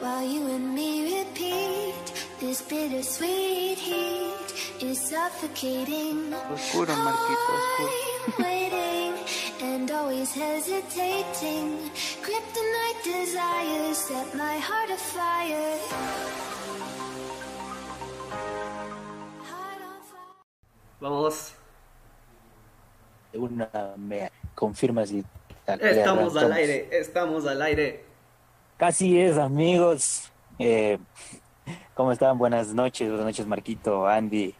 while you and me repeat this bittersweet heat is suffocating. Oscuro, Marquito, oscuro. I'm waiting and always hesitating. Kryptonite desires set my heart afire. Heart on fire. Vamos. Una me confirma si Estamos al aire, estamos al aire. Casi es, amigos. Eh, ¿cómo están? Buenas noches, buenas noches, Marquito, Andy,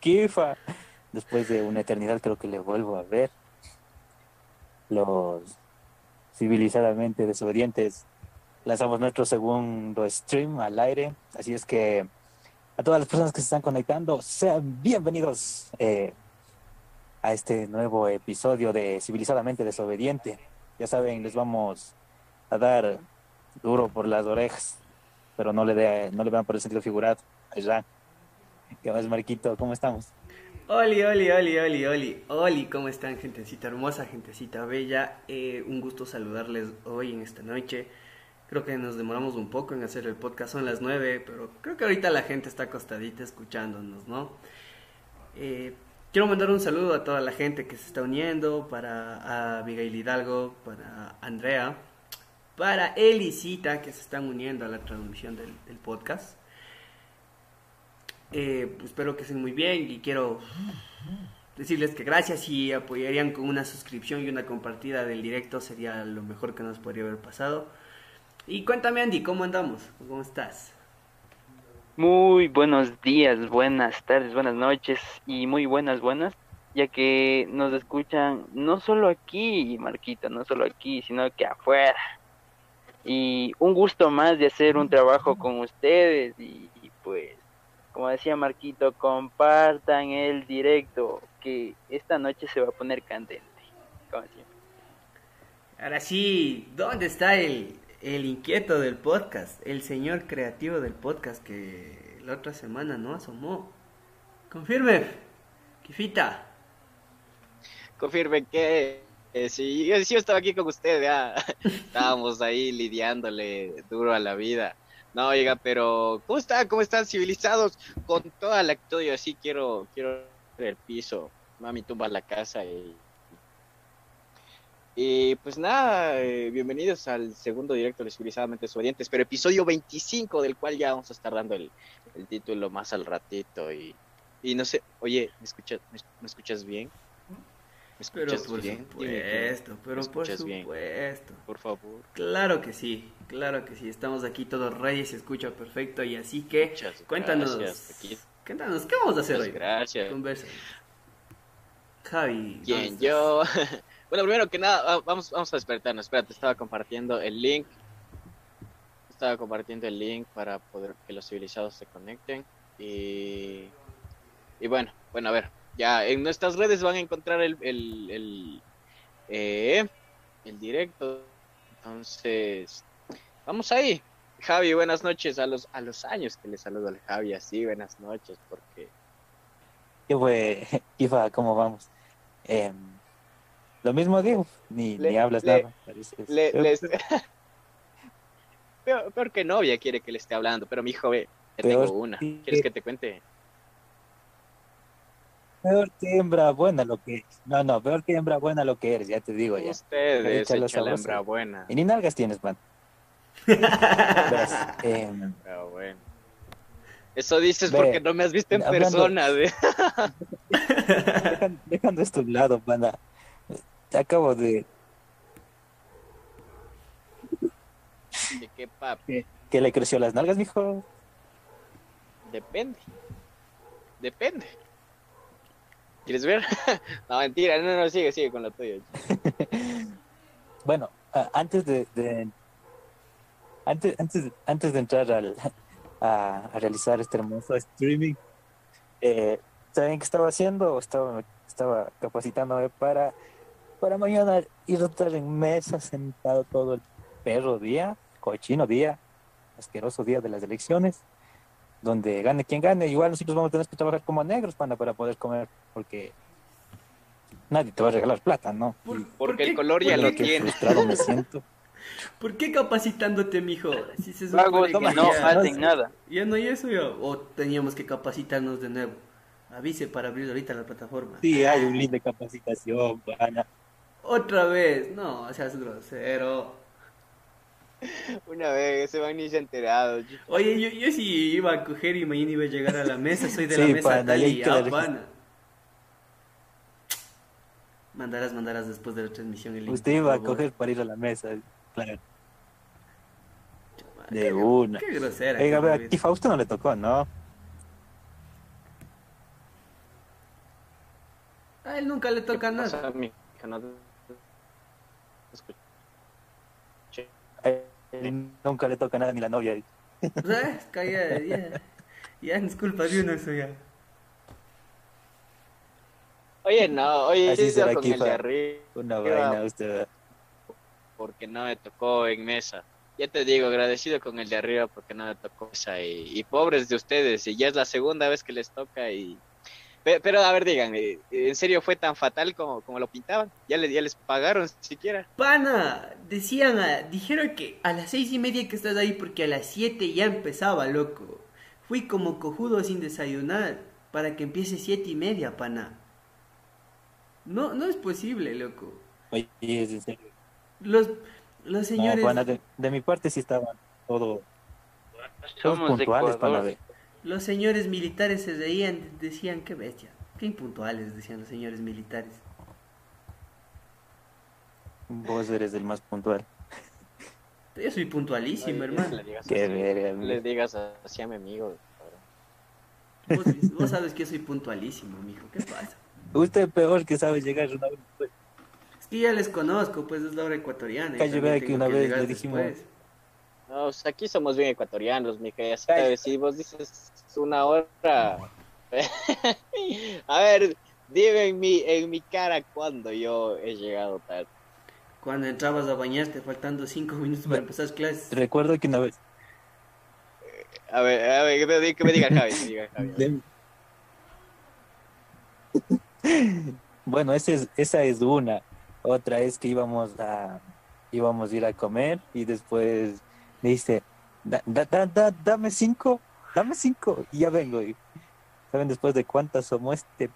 Kifa. Después de una eternidad creo que le vuelvo a ver. Los civilizadamente desobedientes lanzamos nuestro segundo stream al aire. Así es que a todas las personas que se están conectando, sean bienvenidos eh, a este nuevo episodio de Civilizadamente Desobediente. Ya saben, les vamos a dar duro por las orejas, pero no le, de, no le vean por el sentido figurado. Allá. ¿Qué más, Marquito? ¿Cómo estamos? Oli, oli, oli, oli, oli, oli, ¿cómo están, gentecita hermosa, gentecita bella? Eh, un gusto saludarles hoy en esta noche. Creo que nos demoramos un poco en hacer el podcast, son las 9, pero creo que ahorita la gente está acostadita escuchándonos, ¿no? Eh, quiero mandar un saludo a toda la gente que se está uniendo, para Abigail Hidalgo, para Andrea, para Elisita, que se están uniendo a la transmisión del, podcast. Eh, pues espero que estén muy bien y quiero decirles que gracias y apoyarían con una suscripción y una compartida del directo sería lo mejor que nos podría haber pasado. Y cuéntame Andy, ¿cómo andamos? ¿Cómo estás? Muy buenos días, buenas tardes, buenas noches y muy buenas, buenas, ya que nos escuchan no solo aquí, Marquita, no solo aquí, sino que afuera. Y un gusto más de hacer un trabajo con ustedes y, y pues, como decía Marquito, compartan el directo, que esta noche se va a poner candente, como siempre. Ahora sí, ¿dónde está el, el inquieto del podcast? El señor creativo del podcast que la otra semana no asomó. Confirme, Kifita. confirme que eh, sí, yo, yo estaba aquí con usted, estábamos ahí lidiándole duro a la vida. No, oiga, pero ¿cómo están? ¿Cómo están civilizados? Con toda la actitud, yo sí quiero, quiero el piso. Mami tumba la casa y y pues nada, eh, bienvenidos al segundo directo de Civilizadamente Desobedientes, pero episodio 25, del cual ya vamos a estar dando el, el título más al ratito. Y, y no sé, oye, ¿me escuchas, me, me escuchas bien? ¿Me Pero escuchas por bien? Dime que supuesto, pero por bien? supuesto. por favor. Claro que sí, claro que sí. Estamos aquí todos ready, se escucha perfecto y así que Muchas cuéntanos, cuéntanos, ¿qué vamos a hacer muchas hoy? gracias. Conversa. Javi. Bien, yo. bueno, primero que nada, va- vamos, vamos a despertarnos. Espérate, estaba compartiendo el link. Estaba compartiendo el link para poder que los civilizados se conecten. Y. Y bueno, bueno, a ver. Ya en nuestras redes van a encontrar el. el, el, eh, el directo. Entonces. Vamos ahí. Javi, buenas noches. A los, a los años que le saludo al Javi así, buenas noches, porque. ¿Qué fue, Kifa? ¿Cómo vamos? Em, lo mismo digo, ni, Le- ni hablas le- nada. Le, les- peor, peor que novia quiere que le esté hablando, pero mi hijo ve, tengo una. ¿Quieres que te cuente? Peor que hembra buena lo que eres. No, no, peor que hembra buena lo que eres, ya te digo ya. Ustedes, echa la hembra buena. Y ni nalgas tienes, man. Verás, em, Pero bueno. Eso dices Ve, porque no me has visto en hablando- persona. ¿ve? dejan- dejando esto a un lado, banda. Acabo de ¿De qué papi? que le creció las nalgas, mijo. Depende. Depende. ¿Quieres ver? no, mentira, no, no, sigue, sigue con lo tuyo. Bueno, antes de, de- antes, antes, antes de entrar al, a, a realizar este hermoso streaming, eh, ¿saben qué estaba haciendo? Estaba, estaba capacitándome para, para mañana ir a estar en mesa sentado todo el perro día, cochino día, asqueroso día de las elecciones, donde gane quien gane. Igual nosotros vamos a tener que trabajar como negros, panda, para poder comer, porque nadie te va a regalar plata, ¿no? ¿Por- Y- por Porque el color ya lo tiene. frustrado me siento. ¿Por qué capacitándote, mijo? Si se que no ya, hacen nada. ya no hay eso. O teníamos que capacitarnos de nuevo. Avise para abrir ahorita la plataforma. Sí, hay un link de capacitación, pana. Otra vez. No, seas grosero. Una vez se van ni se ha enterado. Oye, yo, yo sí iba a coger y mañana iba a llegar a la mesa. Soy de la mesa tal y que ah. Mandarás, mandarás después de la transmisión el link. Usted iba a coger para ir a la mesa, claro. De qué- una. Qué grosera. Oiga, a me aquí Fausto no le tocó, ¿no? A él nunca le toca nada. no te él nunca le toca nada ni la novia. ¿Sabes? Calla, ya. Ya es culpa de uno eso ya. Oye, no, oye, Así sí, será con el de arriba, Una vaina, va. usted. porque no me tocó en mesa. Ya te digo, agradecido con el de arriba porque no me tocó mesa. Y, y pobres de ustedes, y ya es la segunda vez que les toca. y Pero, pero a ver, digan, eh, ¿en serio fue tan fatal como, como lo pintaban? ¿Ya, le, ¿Ya les pagaron siquiera? Pana, decían, ah, dijeron que a las seis y media que estás ahí porque a las siete ya empezaba, loco. Fui como cojudo sin desayunar para que empiece siete y media, pana. No, no es posible, loco. Oye, es en serio. Los, los señores, No, pana, de, de mi parte sí estaban todo, todos Somos de puntuales, pana. Ecuador. Los señores militares se reían, decían, qué bestia, qué impuntuales, decían los señores militares. Vos eres el más puntual. Yo soy puntualísimo, hermano. Le digas Qué verga, no le digas así a mi amigo. Vos, vos sabes que yo soy puntualísimo, mijo, ¿qué pasa? Usted peor que sabe llegar una hora después. Es que ya les conozco, pues es la hora ecuatoriana. Calle, vea que una vez le dijimos- después. No, aquí somos bien ecuatorianos, mija, ya sabes, si vos dices una hora... a ver, dime en mi, en mi cara cuando yo he llegado tarde. Cuando entrabas a bañarte, faltando cinco minutos para empezar clases. Recuerdo que una vez. A ver, a ver, que me, que me diga Javi, que me diga Javi. de- Bueno, esa es, esa es una. Otra es que íbamos a íbamos a ir a comer y después me dice, "Da- da- da- da- dame cinco, dame cinco y ya vengo. Y, ¿Saben después de cuántas somos este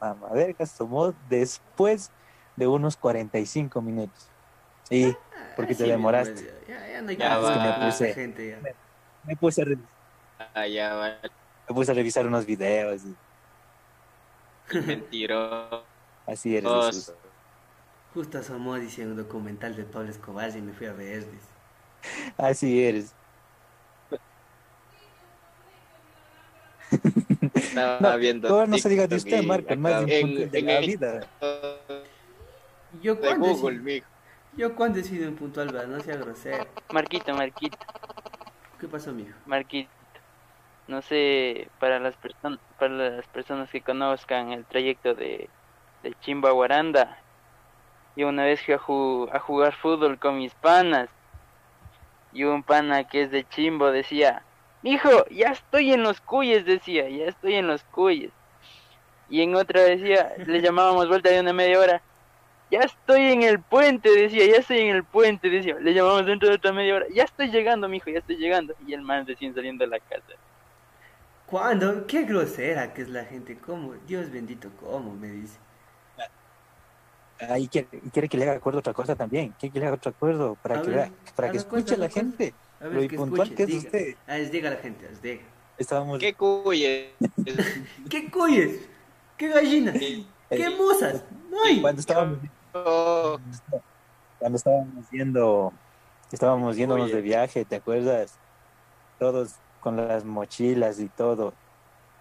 mamavergas? Somos después de unos 45 minutos. Sí, porque Ah, te sí, demoraste. Ya, ya no hay Ya va. con puse- gente ya. me puse a, revis- Ah, ya, va, me puse a revisar unos videos. y mentiroso. así eres. Jesús. Justo asomó, dice un documental de Pablo Escobar y me fui a ver, dice. Así eres. Estaba No, viendo. no se diga de usted, Marco, más en, importante de en la el vida. Yo de cuando, he Google, sido, mijo. yo cuando he sido impuntual, ¿verdad? No sea grosero. Marquito, Marquito, ¿Qué pasó, mijo? Marquito. No sé, para las personas para las personas que conozcan el trayecto de, de Chimba a Guaranda, yo una vez fui a, ju- a jugar fútbol con mis panas y un pana que es de Chimbo decía, hijo, ya estoy en los cuyes, decía, ya estoy en los cuyes. Y en otra decía, le llamábamos vuelta de una media hora, ya estoy en el puente, decía, ya estoy en el puente, decía, le llamamos dentro de otra media hora, ya estoy llegando, mijo, ya estoy llegando. Y el man recién saliendo de la casa. ¿Cuándo? Qué grosera que es la gente. ¿Cómo? Dios bendito, ¿cómo? Me dice. Ahí quiere, quiere que le haga acuerdo otra cosa también. Quiere que le haga otro acuerdo para A que ver, vea, para que cuenta, escuche la cuenta. gente. A Lo que impuntual escuche, que es diga. usted. Ah, les diga a la gente, les diga. Estábamos ¿Qué cuye? ¿Qué cuyes? ¿Qué gallinas? ¿Qué eh, mozas? No hay. cuando estábamos cuando estábamos yendo estábamos yéndonos de viaje, ¿te acuerdas? Todos con las mochilas y todo.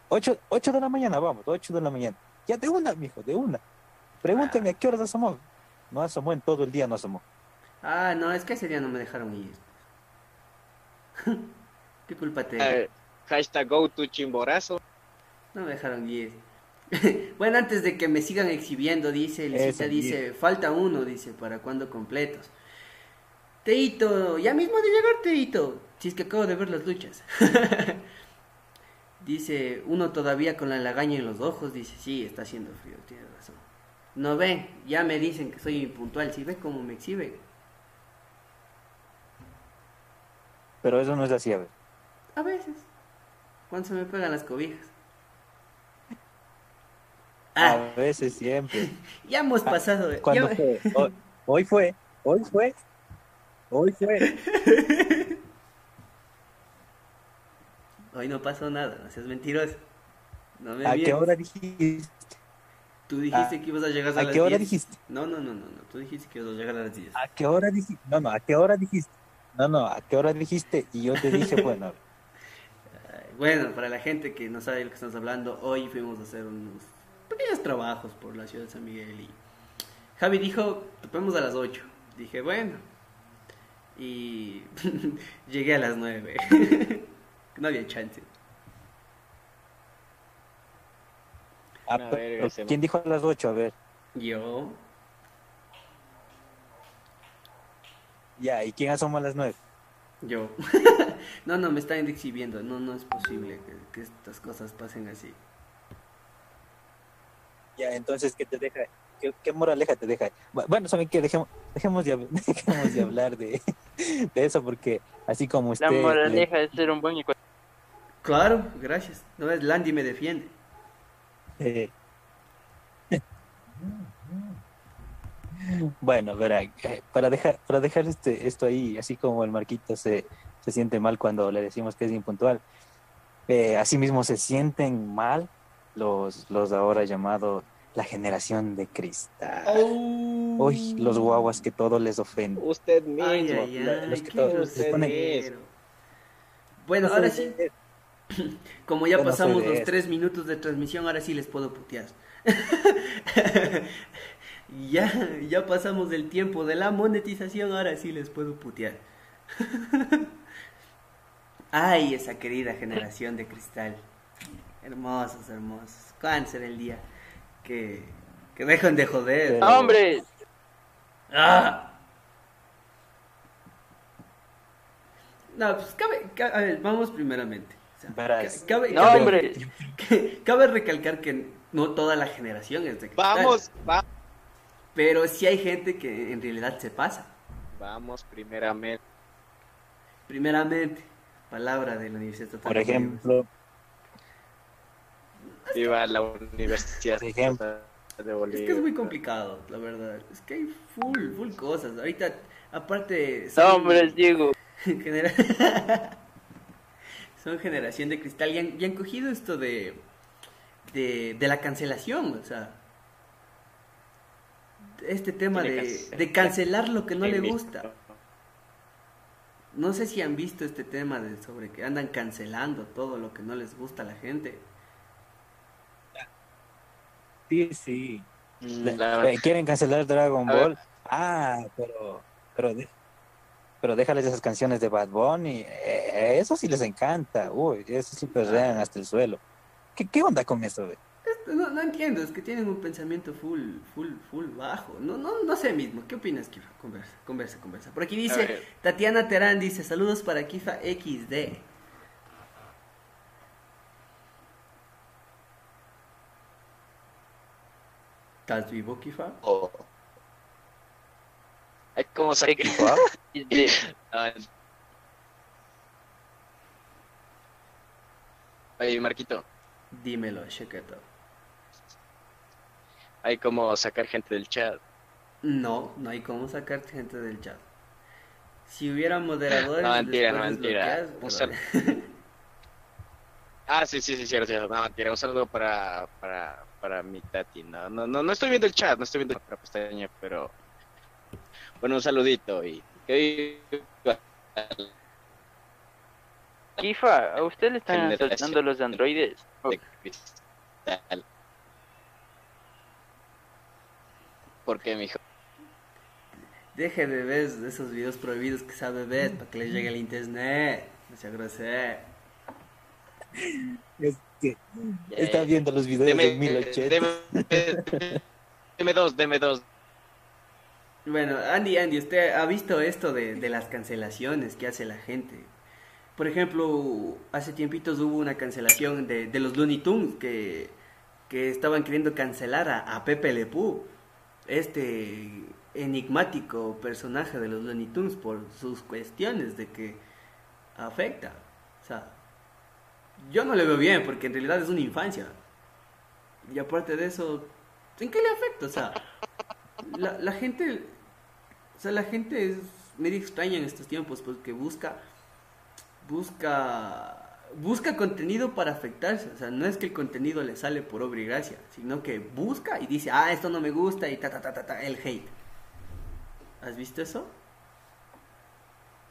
Ocho, ocho de la mañana, vamos, ocho de la mañana. Ya de una, mijo, de una. Pregúnteme a qué horas asomó. No asomó en todo el día, no asomó. Ah, no, es que ese día no me dejaron ir. ¿Qué culpa te eh, hashtag go to chimborazo. No me dejaron ir. bueno, antes de que me sigan exhibiendo, dice, Licita dice, falta uno, dice, para cuando completos. Teito, ya mismo de llegar, Teito. Si es que acabo de ver las luchas. dice, uno todavía con la lagaña en los ojos, dice, sí, está haciendo frío, tiene razón. No ven, ya me dicen que soy impuntual, si ve cómo me exhiben. Pero eso no es así, a ver. A veces. Cuando se me pegan las cobijas. A Ah, veces, siempre. ya hemos pasado. de- ¿Cuándo ya- fue? Hoy, hoy fue, hoy fue, hoy fue. Hoy no pasó nada, no seas mentiroso. No me ¿A qué hora dijiste? Tú dijiste Ah, que ibas a llegar a, ¿A las qué hora 10. dijiste? No, no, no, no, no. Tú dijiste que ibas a llegar a las 10. ¿A qué hora dijiste? No, no, ¿a qué hora dijiste? No, no, ¿a qué hora dijiste? Y yo te dije, bueno, Bueno, para la gente que no sabe de lo que estamos hablando, hoy fuimos a hacer unos pequeños trabajos por la ciudad de San Miguel y Javi dijo, topemos a las 8. Dije, bueno. Y llegué a las 9. no había chance. Ah, ese ¿quién dijo a las 8? A ver, Yo, ya, ¿y quién asoma a las 9? yo. no, no, me están exhibiendo. No, no es posible que, que estas cosas pasen así. Ya, entonces, ¿qué te deja? ¿Qué, qué moraleja te deja? Bu- Bueno, ¿saben qué? Dejemos, dejemos, de, dejemos de hablar de, de eso porque así como usted... La le- moraleja es ser un buen ecuatoriano. Claro, gracias. No es Landy me defiende. Eh, Bueno, verá, eh, para dejar, para dejar este, esto ahí, así como el Marquito se, se siente mal cuando le decimos que es impuntual, eh, asimismo se sienten mal los, los ahora llamados la generación de cristal. Uy, los guaguas que todo les ofende. Usted mismo. Ay, ay, la- ay, los que todos se ponen-. Bueno, ahora sí, como ya no pasamos los tres minutos de transmisión, ahora sí les puedo putear. ya, ya pasamos el tiempo de la monetización, ahora sí les puedo putear. Ay, esa querida generación de cristal. Hermosos, hermosos. ¿Cuándo será el día que, que dejan de joder? Pero- ¡Hombre! ¡Ah! No, pues cabe, ca- a ver, vamos primeramente. Verás. cabe, ¡No, cabe- hombre! cabe recalcar que no toda la generación es de cristal. Vamos, va- Pero sí hay gente que en realidad se pasa. vamos primeramente. Primeramente, palabra de la Universidad Estatal Por ejemplo, Viva la Universidad Por ejemplo. de Bolivia. Es que es muy complicado, la verdad. Es que hay full, full cosas. Ahorita, aparte... ¡No, hombre, Diego! Genera- Son generación de cristal y han, y han cogido esto de, de, de la cancelación, o sea, este tema de, de cancelar lo que no le gusta. No sé si han visto este tema de sobre que andan cancelando todo lo que no les gusta a la gente. sí, sí. Mm, la- quieren cancelar Dragon. Ball. Ah, pero, pero, pero déjales esas canciones de Bad Bunny. eh, eso sí les encanta. Uy, eso sí perrean hasta el suelo. ¿Qué, qué onda con eso? No, no entiendo, es que tienen un pensamiento full, full, full bajo. No, no, no sé mismo. ¿Qué opinas, Kifa? Conversa, conversa, conversa. Por aquí dice. Tatiana Terán dice, saludos para Kifa XD. ¿Estás vivo, Kifa? Oh. ¿Cómo se Equipo, de- Ah. Oye, Marquito, Dímelo, Sheketo. hay como sacar gente del chat. No, no hay cómo sacar gente del chat. Si hubiera moderadores... No, mentira, no, mentira. pero- sal- Ah, sí, sí, sí, cierto, cierto. No, mentira. Un saludo para, para, para mi tati. No, no, no, no estoy viendo el chat, no estoy viendo la pestaña, pero... Bueno, un saludito y... que viva Kifa, ¿a usted le están asaltando los androides? de. ¿Por qué, mijo? Deje de ver esos videos prohibidos que sabe ver para que le llegue el internet. No sea grosero. Es que Ya, está viendo los videos Deme, de 1080. deme, deme dos, deme dos. Bueno, Andy, Andy, ¿usted ha visto esto de, de las cancelaciones que hace la gente? Por ejemplo, hace tiempitos hubo una cancelación de, de los Looney Tunes que, que estaban queriendo cancelar a, a Pepe Le Pew, este enigmático personaje de los Looney Tunes por sus cuestiones de que afecta. O sea, yo no le veo bien porque en realidad es una infancia. Y aparte de eso, ¿en qué le afecta? O sea, la, gente, sea, la gente es medio extraña en estos tiempos porque busca, busca, busca contenido para afectarse. O sea, no es que el contenido le sale por obra y gracia, sino que busca y dice, ah, esto no me gusta y ta, ta, ta, ta, ta, el hate. ¿Has visto eso?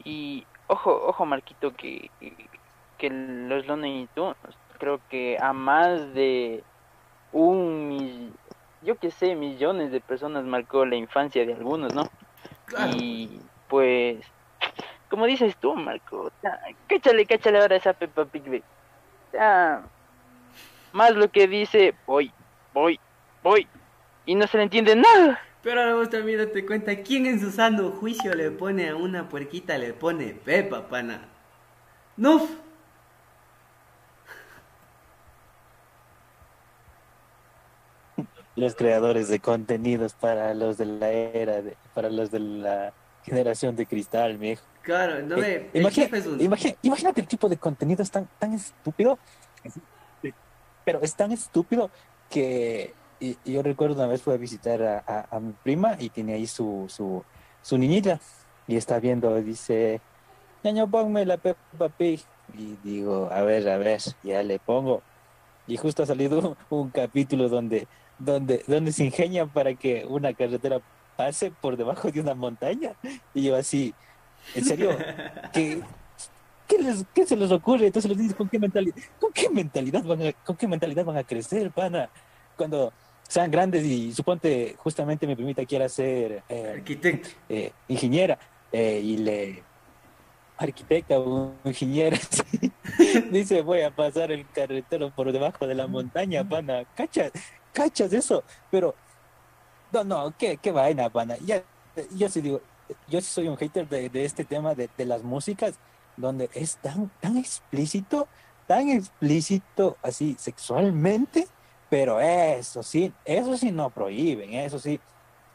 Y ojo, ojo Marquito, que, que, los Looney Tunes creo que a más de un yo que sé, millones de personas marcó la infancia de algunos, ¿no? Claro. Y pues, como dices tú, Marco, ya, cáchale, cáchale ahora esa Peppa Pig, más lo que dice, voy, voy, voy, y no se le entiende nada. Pero ahora vos también date cuenta, ¿quién en su sano juicio le pone a una puerquita, le pone Pepa, pana? No. Los creadores de contenidos para los de la era, de- para los de la generación de cristal, mi hijo. Claro, no ve, Eh, imagina- jefe es un... imagina- imagínate el tipo de contenido es tan, tan estúpido, pero es tan estúpido que y- y yo recuerdo una vez fui a visitar a, a- a mi prima y tiene ahí su, su, su niñita y está viendo, dice, ñaño, ponme la Peppa Pig. Y digo, a ver, a ver, ya le pongo. Y justo ha salido un, un capítulo donde, donde, donde se ingenian para que una carretera pase por debajo de una montaña. Y yo así, en serio, ¿qué, qué, les, qué se les ocurre? Entonces los niños, ¿con qué mentalidad, con qué mentalidad van a, con qué mentalidad van a crecer, pana? Cuando sean grandes y suponte justamente mi primita quiera ser eh, eh, ingeniera eh, y le arquitecta o ingeniera dice voy a pasar el carretero por debajo de la montaña pana cachas cachas eso pero no no qué, qué vaina pana ya yo sí digo yo sí soy un hater de, de este tema de, de las músicas donde es tan tan explícito tan explícito así sexualmente pero eso sí eso sí no prohíben eso sí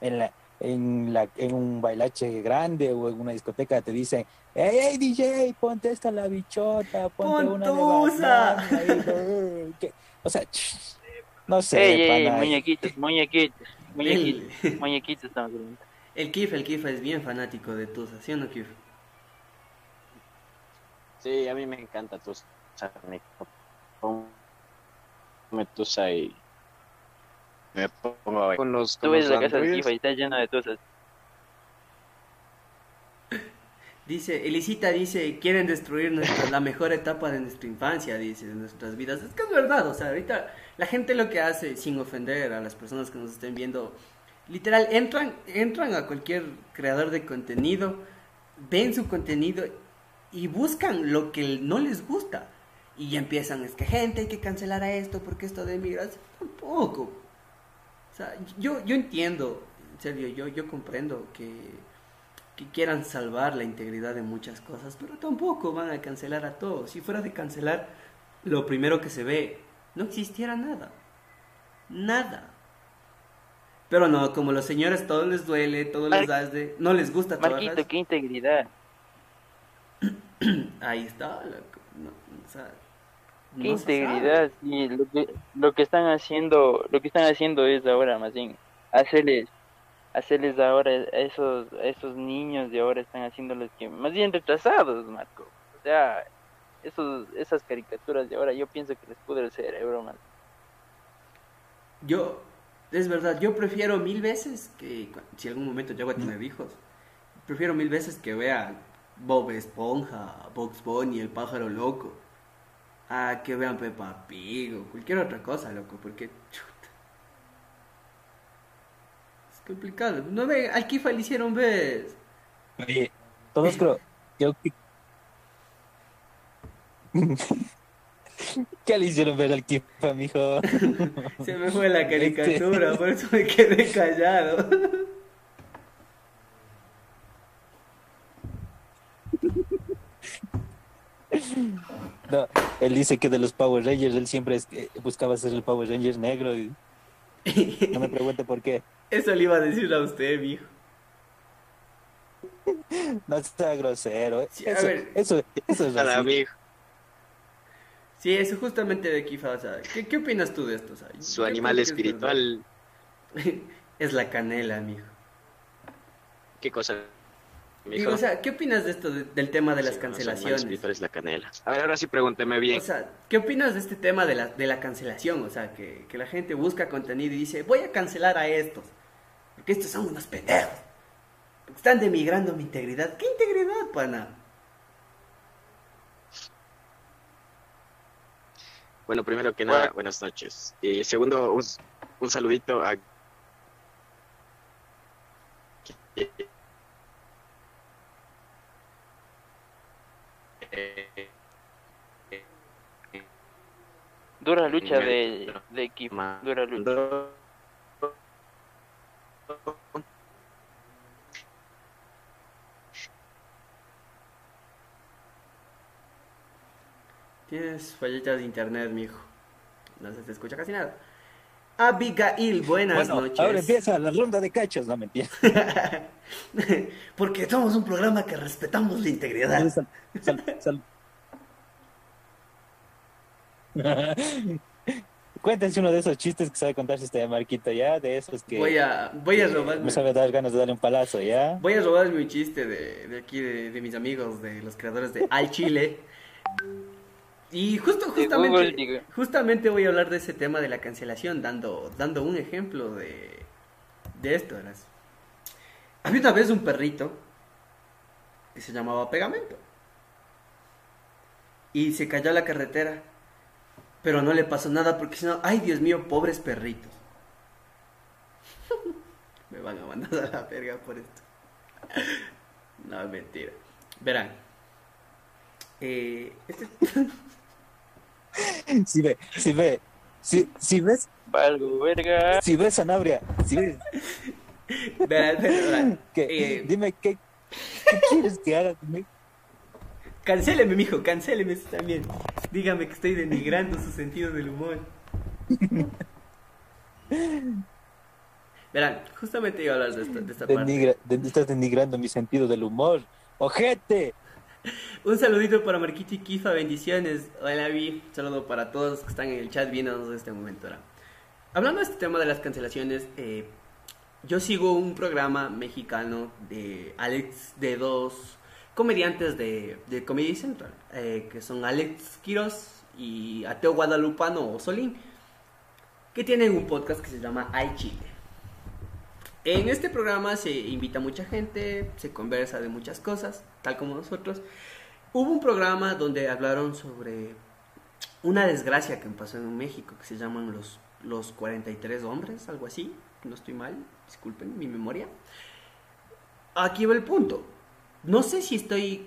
en la en, la, en un bailache grande o en una discoteca te dicen, hey, hey DJ, ponte esta la bichota, ponte una de Pontusa. banana", y, "Eh, ¿qué?". O sea, no sé, Ey, ey, pana, muñequitos, muñequitos, muñequitos, El, muñequitos estamos hablando. el Kif, el Kif es bien fanático de Tusa, ¿sí o no, Kif? Sí, a mí me encanta Tusa. Me ponme Tusa y me pongo a con los, Tú ves la casa de androides. Kifa y está llena de cosas. Dice, Elisita dice, quieren destruir nuestra, la mejor etapa de nuestra infancia, dice, de nuestras vidas. Es que es verdad, o sea, ahorita la gente lo que hace, sin ofender a las personas que nos estén viendo, literal, entran, entran a cualquier creador de contenido, ven su contenido y buscan lo que no les gusta. Y ya empiezan, es que gente, hay que cancelar a esto porque esto de migración, tampoco. O sea, yo, yo entiendo, en serio, yo, yo comprendo que que quieran salvar la integridad de muchas cosas, pero tampoco van a cancelar a todos. Si fuera de cancelar lo primero que se ve, no existiera nada. Nada. Pero no, como los señores todo les duele, todo les da de, no les gusta trabajar. Marquito, qué integridad. Ahí está, loco. No, o sea, Qué no integridad, sí, lo que, lo que están haciendo, lo que están haciendo es ahora más bien hacerles, hacerles ahora a esos, a esos niños de ahora están haciéndoles que más bien retrasados, Marco. O sea, esos, esas caricaturas de ahora yo pienso que les pudre el cerebro, man. Yo, es verdad, yo prefiero mil veces que, si algún momento llego a tener hijos, prefiero mil veces que vea Bob Esponja, Box Bunny, El Pájaro Loco, a que vean Peppa Pig o cualquier otra cosa, loco, porque, chuta. Es complicado. No ve, al Kifa le hicieron ves. Oye, todos creo, creo que... ¿Qué le hicieron ver al Kifa, mijo? Se me fue la caricatura, por eso me quedé callado. No, él dice que de los Power Rangers, él siempre es- eh, buscaba ser el Power Ranger negro y no me pregunte por qué. Eso le iba a decir a usted, mijo. No sea grosero. Sí, a eso, ver. eso, eso es amigo. Sí, eso justamente de Kifa, o sea, ¿qué, qué opinas tú de esto? O sea, Su animal es espiritual. Es la canela, amigo. ¿Qué cosa? Digo, o sea, ¿qué opinas de esto, de- del tema de las Sí, cancelaciones? espiritual es la canela. A ver, ahora sí pregúnteme bien. O sea, ¿qué opinas de este tema de la, de la cancelación? O sea, que, que la gente busca contenido y dice, voy a cancelar a estos, porque estos son unos pendejos. Están demigrando mi integridad. ¿Qué integridad, pana? Bueno, primero que nada, buenas noches. Y segundo, un, un saludito a... Dura lucha de, de equipo. Dura lucha. Tienes fallitas de internet, mijo. No se te escucha casi nada. Abigail, buenas Bueno, noches. ahora empieza la ronda de cachos, no mentira. Porque somos un programa que respetamos la integridad. Sal- sal- sal- Cuéntense uno de esos chistes que sabe contarse este Marquito, ¿ya? De esos que Voy a, voy a que robarme. me sabe dar ganas de darle un palazo, ¿ya? Voy a robarme un chiste de, de aquí, de, de mis amigos, de los creadores de Al Chile. Y justo, justamente, Google, justamente voy a hablar de ese tema de la cancelación, dando, dando un ejemplo de, de esto. verás. Había una vez un perrito que se llamaba Pegamento. Y se cayó a la carretera. Pero no le pasó nada porque si no, ay Dios mío, pobres perritos. Me van a mandar a la verga por esto. No, es mentira. Verán. Eh, este- Si ve, si ve, si, si ves, Valgo, verga. si ves Sanabria, si ves, Eh, dime qué, qué quieres que haga conmigo. Cancéleme, mijo, cancéleme eso también. Dígame que estoy denigrando su sentido del humor. Verán, justamente iba a hablar de esta, de esta parte. De- estás denigrando mi sentido del humor. ¡Ojete! Un saludito para Marquito y Kifa, bendiciones. Hola, Vi. Un saludo para todos los que están en el chat viéndonos en este momento. ahora. Hablando de este tema de las cancelaciones, eh, yo sigo un programa mexicano de Alex, de dos comediantes de, de Comedy Central, eh, que son Alex Quiroz y Ateo Guadalupano o Solín, que tienen un podcast que se llama Ay Chile. En este programa se invita mucha gente, se conversa de muchas cosas, tal como nosotros. Hubo un programa donde hablaron sobre una desgracia que pasó en México, que se llaman los, los 43 hombres, algo así. No estoy mal, disculpen mi memoria. Aquí va el punto. No sé si estoy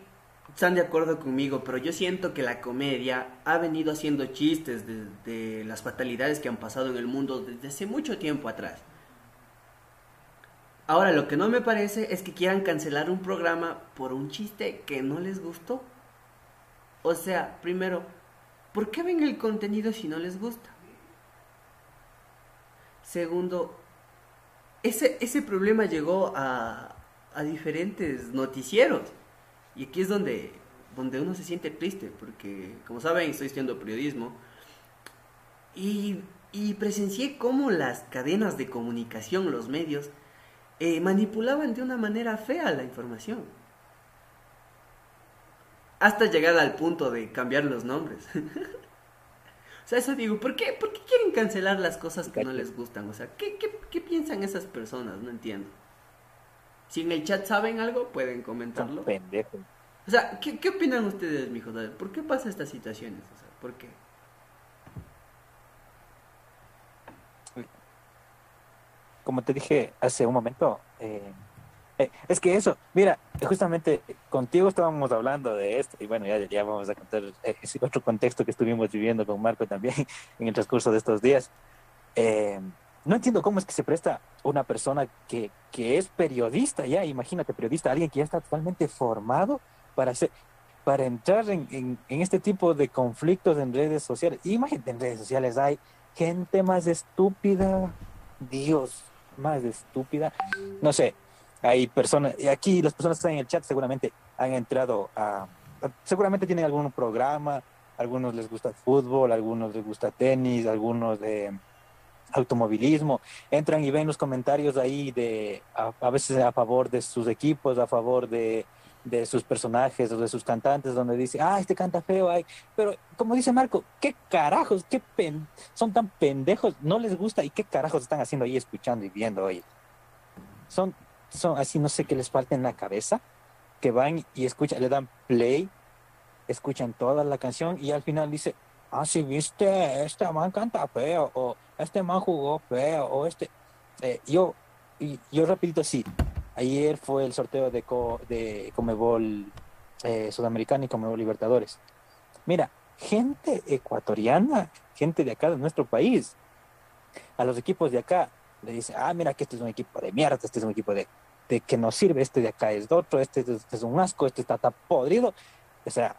están de acuerdo conmigo, pero yo siento que la comedia ha venido haciendo chistes de, de las fatalidades que han pasado en el mundo desde hace mucho tiempo atrás. Ahora, lo que no me parece es que quieran cancelar un programa por un chiste que no les gustó. O sea, primero, ¿por qué ven el contenido si no les gusta? Segundo, ese, ese problema llegó a, diferentes noticieros. Y aquí es donde, donde uno se siente triste, porque como saben, estoy estudiando periodismo. Y, y presencié cómo las cadenas de comunicación, los medios, eh, manipulaban de una manera fea la información. Hasta llegar al punto de cambiar los nombres. o sea, eso digo, ¿por qué, ¿por qué quieren cancelar las cosas que no les gustan? O sea, ¿qué, qué, qué piensan esas personas? No entiendo. Si en el chat saben algo, pueden comentarlo. Son pendejos. O sea, ¿qué, qué opinan ustedes, mijos? ¿Por qué pasa estas situaciones? O sea, ¿por qué? Como te dije hace un momento, eh, eh, es que eso, mira, justamente contigo estábamos hablando de esto, y bueno, ya, ya vamos a contar eh, ese otro contexto que estuvimos viviendo con Marco también en el transcurso de estos días. Eh, no entiendo cómo es que se presta una persona que, que es periodista, ya, imagínate, periodista, alguien que ya está totalmente formado para hacer, para entrar en, en, en este tipo de conflictos en redes sociales. Imagínate, en redes sociales hay gente más estúpida, Dios, más estúpida. No sé, hay personas, y aquí las personas están en el chat seguramente han entrado a, seguramente tienen algún programa, algunos les gusta el fútbol, algunos les gusta tenis, algunos de automovilismo, entran y ven los comentarios ahí de a veces a favor de sus equipos, a favor de, de sus personajes o de sus cantantes, donde dice, ah, este canta feo, ay, pero como dice Marco, ¿qué carajos? ¿Qué pen son tan pendejos? ¿No les gusta? ¿Y qué carajos están haciendo ahí escuchando y viendo, oye? Son, son así, no sé qué les falta en la cabeza, que van y escuchan, le dan play, escuchan toda la canción y al final dice, ah, si viste, este man canta feo, o este man jugó feo, o este... Eh, yo, yo rapidito sí, ayer fue el sorteo de, co, de Comebol eh, Sudamericana y Comebol Libertadores. Mira, gente ecuatoriana, gente de acá de nuestro país, a los equipos de acá le dice, ah, mira que este es un equipo de mierda, este es un equipo de, de que no sirve, este de acá es de otro, este, este es un asco, este está tan podrido. O sea,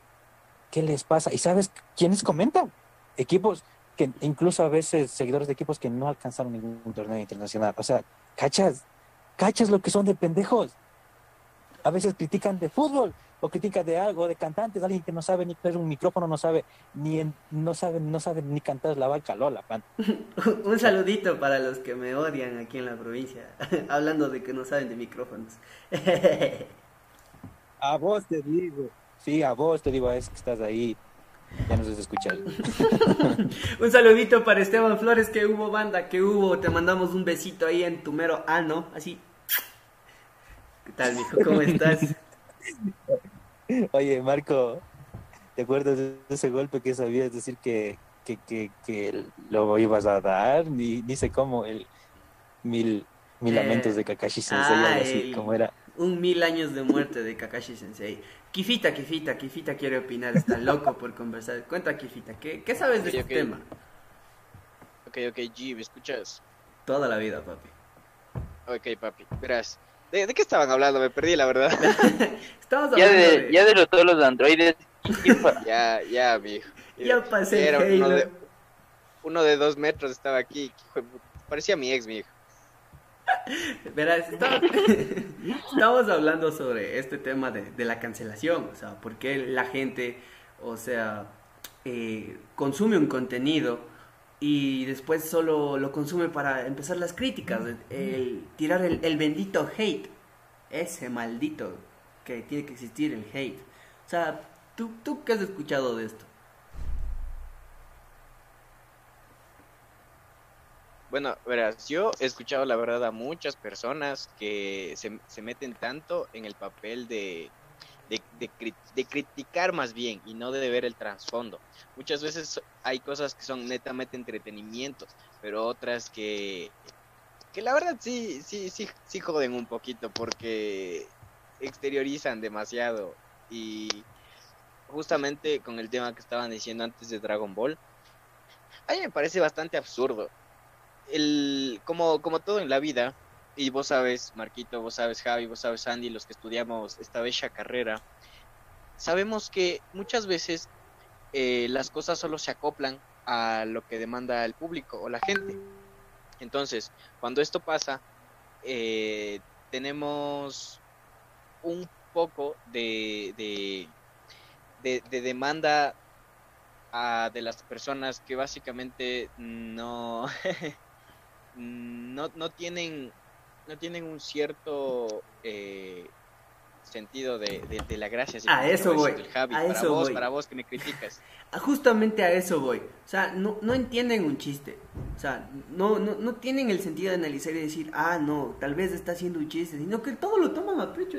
¿qué les pasa? ¿Y sabes quiénes comentan? Equipos que incluso a veces seguidores de equipos que no alcanzaron ningún torneo internacional. O sea, ¿cachas? ¿Cachas lo que son de pendejos? A veces critican de fútbol o critican de algo, de cantantes, alguien que no sabe ni tener un micrófono, no sabe ni en, no sabe, no sabe ni cantar la vaca Lola, pan. un saludito para los que me odian aquí en la provincia, hablando de que no saben de micrófonos. a vos te digo. Sí, a vos te digo, es que estás ahí. Ya nos has escuchado. un saludito para Esteban Flores, que hubo banda, que hubo. Te mandamos un besito ahí en tu mero ano, así. ¿Qué tal, mijo? ¿Cómo estás? Oye, Marco, ¿te acuerdas de ese golpe que sabías decir que, que, que, que lo ibas a dar? Ni, ni sé cómo, el mil, mil lamentos de Kakashi Sensei, ah, algo así, el- como era. Un mil años de muerte de Kakashi Sensei. Kifita, Kifita, Kifita quiere opinar, está loco por conversar. Cuenta, Kifita, ¿qué, qué sabes de Ok, este tema? Ok, ok, G, ¿me escuchas? Toda la vida, papi. Ok, papi, verás. ¿De, de qué estaban hablando? Me perdí, la verdad. Estamos Ya hablando de, de... ya de todos los androides. ¿qué pa- ya, ya, mijo. Ya pasé Era uno de, uno de dos metros estaba aquí. Parecía mi ex, mijo. Verás, estamos hablando sobre este tema de, de la cancelación, o sea, por qué la gente, o sea, eh, consume un contenido y después solo lo consume para empezar las críticas, el, tirar el, el bendito hate, ese maldito que tiene que existir el hate. O sea, ¿tú, tú qué has escuchado de esto? Bueno, verás, yo he escuchado la verdad a muchas personas que se, se meten tanto en el papel de, de, de cri- de criticar más bien y no de ver el trasfondo. Muchas veces hay cosas que son netamente entretenimientos, pero otras que, que la verdad sí, sí, sí, sí joden un poquito porque exteriorizan demasiado y justamente con el tema que estaban diciendo antes de Dragon Ball, a mí me parece bastante absurdo el, como, como todo en la vida, y vos sabes, Marquito, vos sabes, Javi, vos sabes, Andy, los que estudiamos esta bella carrera, sabemos que muchas veces eh, las cosas solo se acoplan a lo que demanda el público o la gente. Entonces, cuando esto pasa, eh, tenemos un poco de, de, de, de demanda ah, de las personas que básicamente no, no, no tienen no tienen un cierto eh, sentido de, de, de la gracia. así A eso voy, el Javi, a para eso vos, voy. para vos que me criticas. Ah, Justamente a eso voy. O sea, no, no entienden un chiste. O sea, no, no, no tienen el sentido de analizar y decir, ah, no, tal vez está haciendo un chiste, sino que todo lo toman a pecho.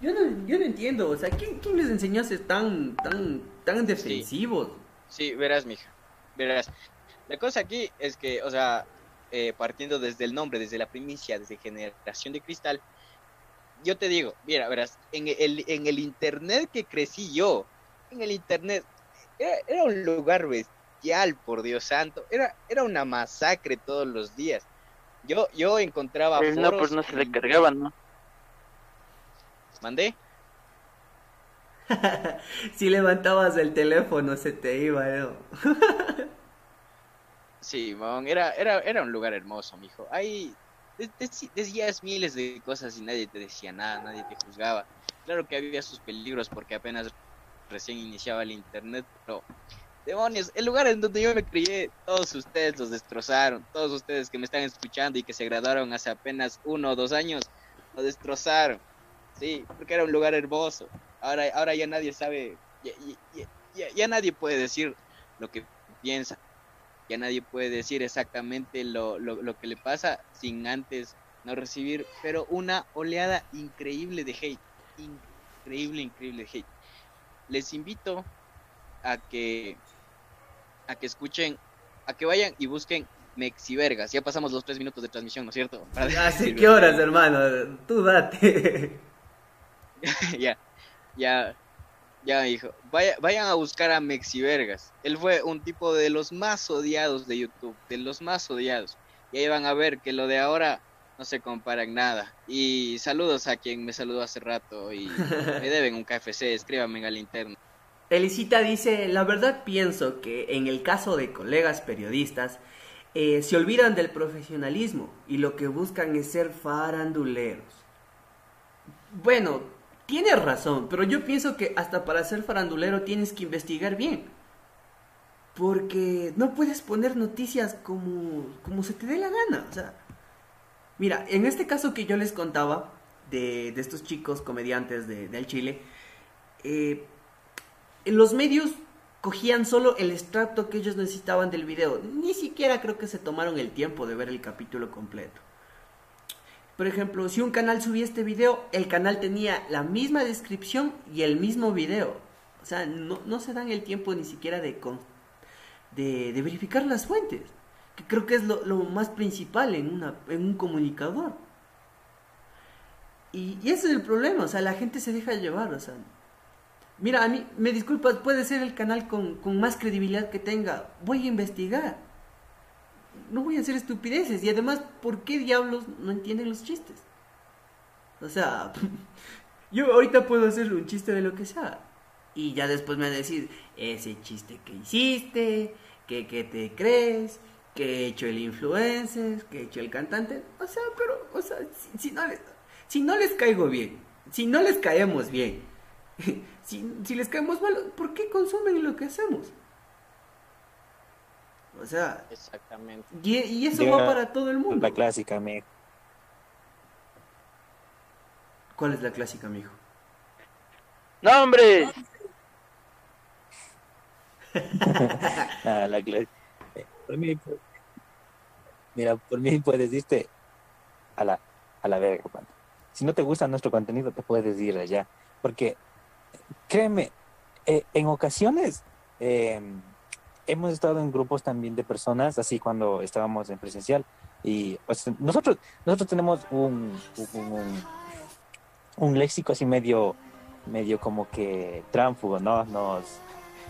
Yo no, yo no entiendo. O sea, ¿quién, quién les enseñó a ser tan, tan, tan defensivos? Sí, verás, mija. Verás. La cosa aquí es que, o sea, eh, partiendo desde el nombre, desde la primicia, desde Generación de Cristal, yo te digo, mira, verás, en el, en el internet que crecí yo, en el internet, era, era un lugar bestial, por Dios santo, era, era una masacre todos los días. Yo, yo encontraba Pues no, foros pues no se y- le cargaban, ¿no? ¿Mandé? Si levantabas el teléfono se te iba, ¿no? Sí, mon, era, era, era un lugar hermoso, mijo. Ahí de- de- decías miles de cosas y nadie te decía nada, nadie te juzgaba. Claro que había sus peligros porque apenas recién iniciaba el internet, pero demonios, el lugar en donde yo me crié, todos ustedes los destrozaron, todos ustedes que me están escuchando y que se graduaron hace apenas uno o dos años, lo destrozaron. Sí, porque era un lugar hermoso. Ahora, ahora ya nadie sabe, ya nadie puede decir lo que piensa. Ya nadie puede decir exactamente lo, lo, lo que le pasa sin antes no recibir, pero una oleada increíble de hate. Increíble, increíble hate. Les invito a que a que escuchen, a que vayan y busquen Mexivergas. Ya pasamos los tres minutos de transmisión, ¿no es cierto? ¿Hace decir qué horas, hermano? Tú date. ya, ya, ya, hijo. Vaya, vayan a buscar a Mexivergas. Él fue un tipo de los más odiados de YouTube, de los más odiados. Y ahí van a ver que lo de ahora no se compara en nada. Y saludos a quien me saludó hace rato y me deben un KFC, escríbanme al interno. Felicita dice, la verdad pienso que en el caso de colegas periodistas, eh, se olvidan del profesionalismo y lo que buscan es ser faranduleros. Bueno, tienes razón, pero yo pienso que hasta para ser farandulero tienes que investigar bien. Porque no puedes poner noticias como, como se te dé la gana. O sea, mira, en este caso que yo les contaba de, de estos chicos comediantes de, del Chile, eh, los medios cogían solo el extracto que ellos necesitaban del video. Ni siquiera creo que se tomaron el tiempo de ver el capítulo completo. Por ejemplo, si un canal subía este video, el canal tenía la misma descripción y el mismo video. O sea, no, se dan el tiempo ni siquiera de, con- de, verificar las fuentes. Que creo que es lo, más principal en, una, en un comunicador. Y, y ese es el problema, o sea, la gente se deja llevar, o sea, Mira, a mí, me disculpas, puede ser el canal con más credibilidad que tenga. Voy a investigar. No voy a hacer estupideces. Y además, ¿por qué diablos no entienden los chistes? O sea, yo ahorita puedo hacer un chiste de lo que sea. Y ya después me van a decir, ese chiste que hiciste, que, que te crees, que he hecho el influencer, que he hecho el cantante. O sea, pero, o sea, si, no les, si no les caigo bien, si no les caemos bien, si, si les caemos mal, ¿por qué consumen lo que hacemos? O sea, Exactamente. y, y eso Llega va para todo el mundo. La clásica, me. ¿Cuál es la clásica, mijo? ¡No, hombre! Ah, la por mí, mira, por mí puedes irte a la, a la verga. Si no te gusta nuestro contenido, te puedes ir allá. Porque, créeme, eh, en ocasiones eh, hemos estado en grupos también de personas, así cuando estábamos en presencial. Y pues, nosotros, nosotros tenemos un, un, un- un léxico así medio, medio como que tránfugo, ¿no? Nos,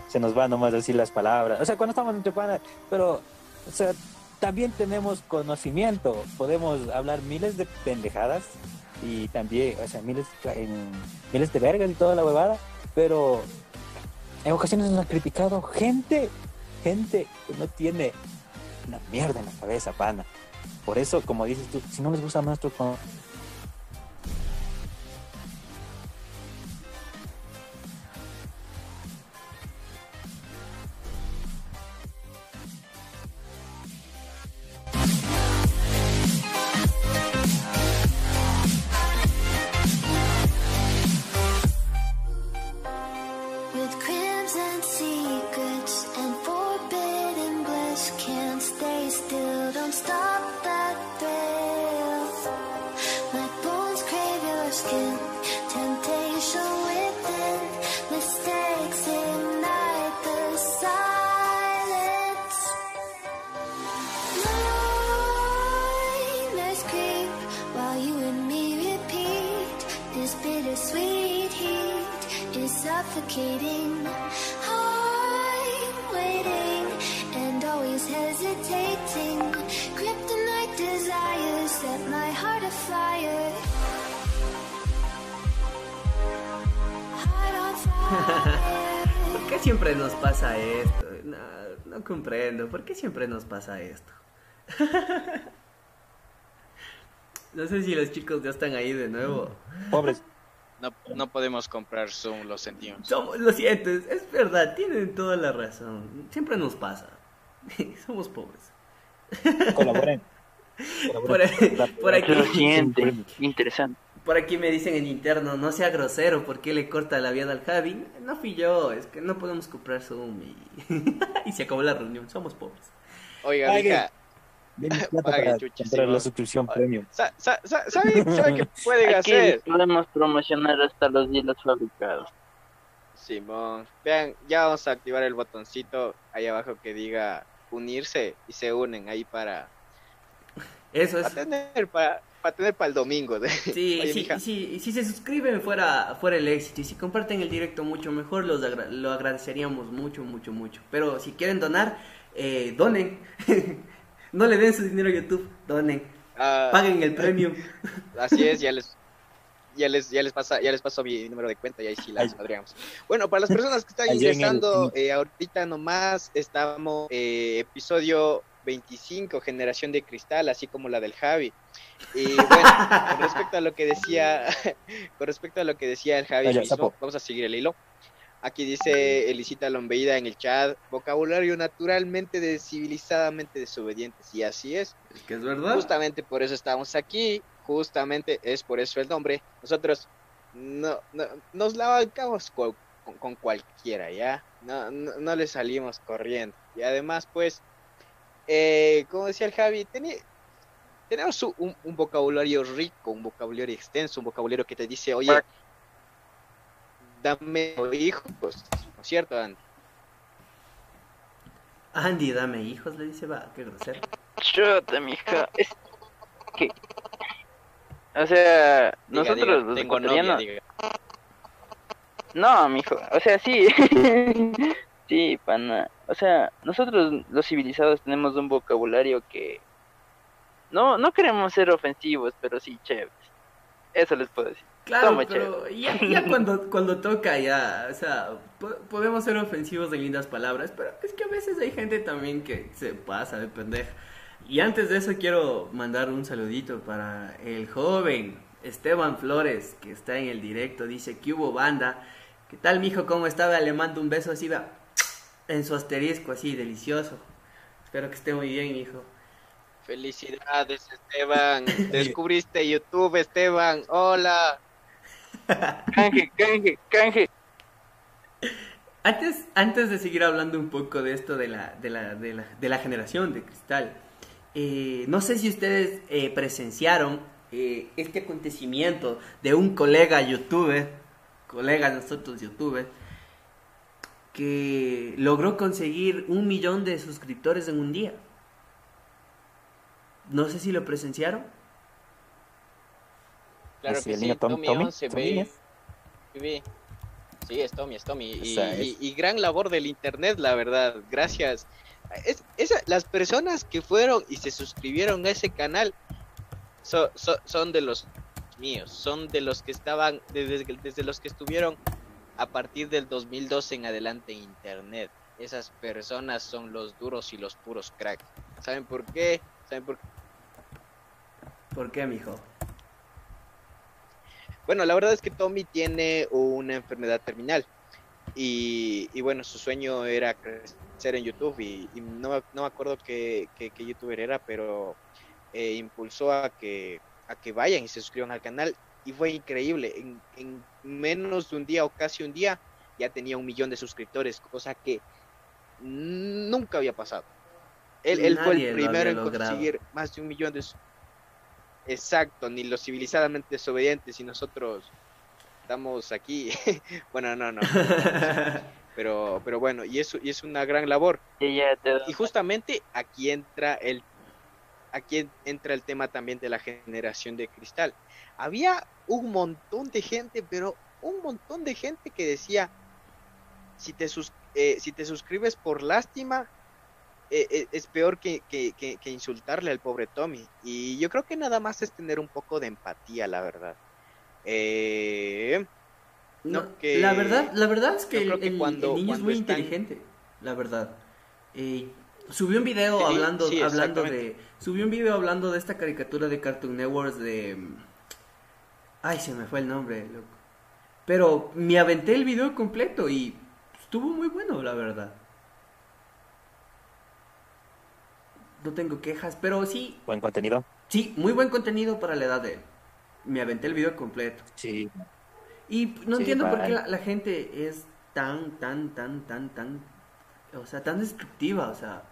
se nos va nomás decir las palabras. O sea, cuando estamos entre panas, pero, o sea, también tenemos conocimiento. Podemos hablar miles de pendejadas y también, o sea, miles, en, miles de vergas y toda la huevada, pero en ocasiones nos ha criticado gente, gente que no tiene una mierda en la cabeza, pana. Por eso, como dices tú, si no les gusta nuestro siempre nos pasa esto? No sé si los chicos ya están ahí de nuevo. Pobres. No, no podemos comprar Zoom, lo sentimos. Somos, lo siento, es, verdad, tienen toda la razón. Siempre nos pasa. Somos pobres. Colaboren. Por, Colaboren. por aquí, Lo siente, interesante. Por aquí me dicen en interno, no sea grosero, ¿por qué le corta la vida al Javi? No fui yo, es que no podemos comprar Zoom y, y se acabó la reunión, somos pobres. Oiga, mija, Pague, para la suscripción premium. sa- sa- sa- ¿sabe, sabe qué pueden Aquí hacer? podemos promocionar hasta los hielos fabricados. Simón, vean, ya vamos a activar el botoncito ahí abajo que diga unirse y se unen ahí para, Eso es. para tener para, para tener para el domingo. de- Sí, Oye, sí, sí, si se suscriben fuera, fuera el éxito y si comparten el directo mucho mejor, los agra- lo agradeceríamos mucho, mucho, mucho. Pero si quieren donar, eh, donen. no le den su dinero a YouTube, donen. ah, Paguen el premium. Así es, ya les ya les ya les pasa ya les paso mi número de cuenta y ahí sí las podríamos. Bueno, para las personas que están ingresando eh, ahorita nomás estamos eh, episodio 25 generación de cristal así como la del Javi. Y bueno, con respecto a lo que decía con respecto a lo que decía el Javi mismo, vamos a seguir el hilo. Aquí dice Elisita Lombeida en el chat, vocabulario naturalmente de civilizadamente desobedientes y así es. que es verdad. Justamente por eso estamos aquí, justamente es por eso el nombre. Nosotros no, no- nos la bancamos con, con- con cualquiera, ¿ya? No, no, no le salimos corriendo. Y además, pues, eh, como decía el Javi, teni- tenemos un, vocabulario rico, un vocabulario extenso, un vocabulario que te dice, oye, dame hijos, ¿no es cierto, Andy? Andy, dame hijos, le dice, va, qué grosero. Chuta, mija. Es que. O sea, Diga, nosotros diga, los tengo novia, ecuatorianos. diga. No, mijo. O sea, sí. sí, pana. O sea, nosotros los civilizados tenemos un vocabulario que. No, no queremos ser ofensivos, pero sí chéveres. Eso les puedo decir. Claro, Toma, pero ya, ya cuando, cuando toca ya, o sea, po- podemos ser ofensivos en lindas palabras, pero es que a veces hay gente también que se pasa de pendeja. Y antes de eso quiero mandar un saludito para el joven Esteban Flores, que está en el directo, dice que hubo banda. ¿Qué tal, mijo? ¿Cómo estaba? Le mando un beso así, va, en su asterisco, así, delicioso. Espero que esté muy bien, mijo. Felicidades, Esteban. Descubriste YouTube, Esteban. Hola. Canje, canje, canje. Antes, antes de seguir hablando un poco de esto de la, de la, de la, de la generación de cristal, eh, no sé si ustedes eh, presenciaron eh, este acontecimiento de un colega youtuber, colega de nosotros youtuber, que logró conseguir un millón de suscriptores en un día. No sé si lo presenciaron. Claro que el sí, Tommy, Tommy, 11, Tommy ve- es. ve. Sí, es Tommy, es Tommy. Y, O sea, es- y- y gran labor del internet, la verdad. Gracias. Es, esa- las personas que fueron y se suscribieron a ese canal so- so- son de los míos. Son de los que estaban, desde, desde los que estuvieron a partir del 2012 en adelante en internet. Esas personas son los duros y los puros cracks. ¿Saben por qué? ¿Saben por qué? ¿Por qué, mijo? Bueno, la verdad es que Tommy tiene una enfermedad terminal y, y bueno, su sueño era crecer en YouTube y, y no, me- no me acuerdo qué, qué- qué youtuber era, pero eh, impulsó a que, a que vayan y se suscriban al canal y fue increíble. En, en menos de un día o casi un día ya tenía un millón de suscriptores, cosa que nunca había pasado. Él, él fue el primero en logrado. conseguir más de un millón de. Exacto, ni los civilizadamente desobedientes y nosotros estamos aquí. bueno, no, no. Pero, pero bueno, y eso y es una gran labor. Y Y justamente aquí entra el aquí en- entra el tema también de la generación de cristal. Había un montón de gente, pero un montón de gente que decía si te sus- eh, si te suscribes por lástima eh, eh, es peor que, que- que- que insultarle al pobre Tommy. Y yo creo que nada más es tener un poco de empatía, la verdad. Eh, No, No, que- la verdad, la verdad es que, el, cuando- el niño es muy están- inteligente, la verdad. Subió un video Sí, hablando, sí, hablando de. Subió un video hablando de esta caricatura de Cartoon Networks de. Ay, se me fue el nombre, loco. Pero me aventé el video completo y estuvo muy bueno, la verdad. No tengo quejas, pero sí, Buen contenido. sí, muy buen contenido para la edad de él. Me aventé el video completo. Sí. Y no Sí, entiendo por qué la, la gente es tan, tan, tan, tan, tan, o sea, tan destructiva, o sea.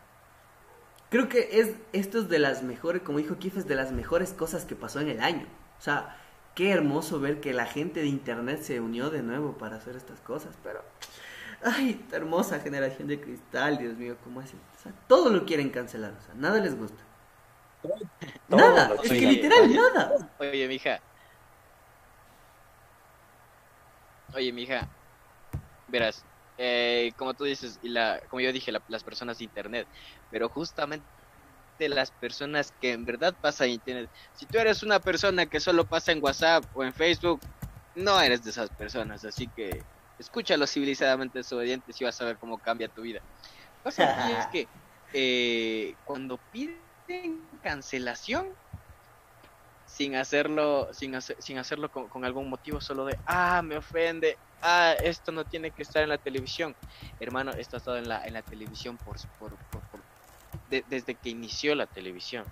Creo que es, esto es de las mejores, como dijo Kif, es de las mejores cosas que pasó en el año. O sea, qué hermoso ver que la gente de internet se unió de nuevo para hacer estas cosas, pero... Ay, esta hermosa generación de cristal, Dios mío, ¿cómo hacen? O sea, todo lo quieren cancelar, o sea, nada les gusta. Nada, es que literal, nada. Oye, mija. Oye, mija. Verás, eh, como tú dices, y la, como yo dije, la- las personas de internet, pero justamente las personas que en verdad pasan internet. Si tú eres una persona que solo pasa en WhatsApp o en Facebook, no eres de esas personas, así que escúchalo civilizadamente desobedientes y vas a ver cómo cambia tu vida. Cosa aquí es que eh, cuando piden cancelación, sin hacerlo, sin, hacer, sin hacerlo con algún motivo solo de, ah, me ofende, ah, esto no tiene que estar en la televisión. Hermano, esto ha estado en la, en la televisión por, por, por- por- de- desde que inició la televisión.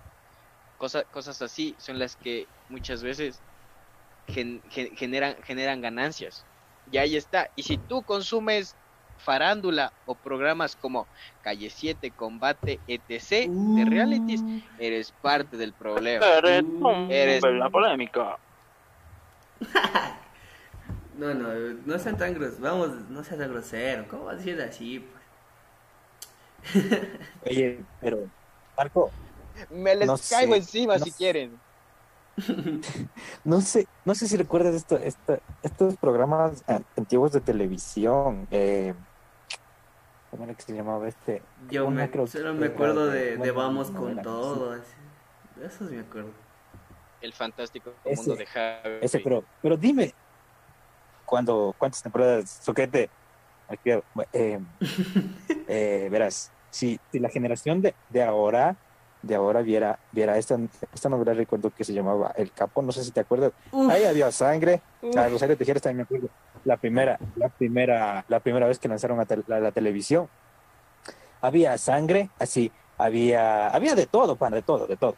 Cosa- cosas así son las que muchas veces gen- gen- generan, generan ganancias. Y ahí está. Y si tú consumes farándula o programas como Calle 7, Combate, etc. de realities, eres parte del problema. Eres- la polémica. No, no, no sean tan groseros, vamos, no sean tan grosero, ¿cómo vas a decir así? pues? Oye, pero, Marco, Me les No caigo sé, encima no si sé. quieren. no sé, no sé si recuerdas esto, esta- estos programas antiguos de televisión. Eh, ¿Cómo era que se llamaba este? Yo me, creo solo que me era acuerdo de, de Vamos con todo, de esos me acuerdo. El fantástico Ese- mundo de Javi. Ese, pero, pero dime, ¿cuándo, ¿cuántas temporadas, Soquete? Aquí, eh, eh, verás, si, si la generación de, de ahora, de ahora viera, viera esta, esta novela, recuerdo que se llamaba El Capo, no sé si te acuerdas, Uf, ahí había sangre, uf. a Rosario Tijeras también me acuerdo, la primera, la primera, la primera vez que lanzaron a la, la televisión, había sangre, así, había, había de todo, pan, de todo, de todo.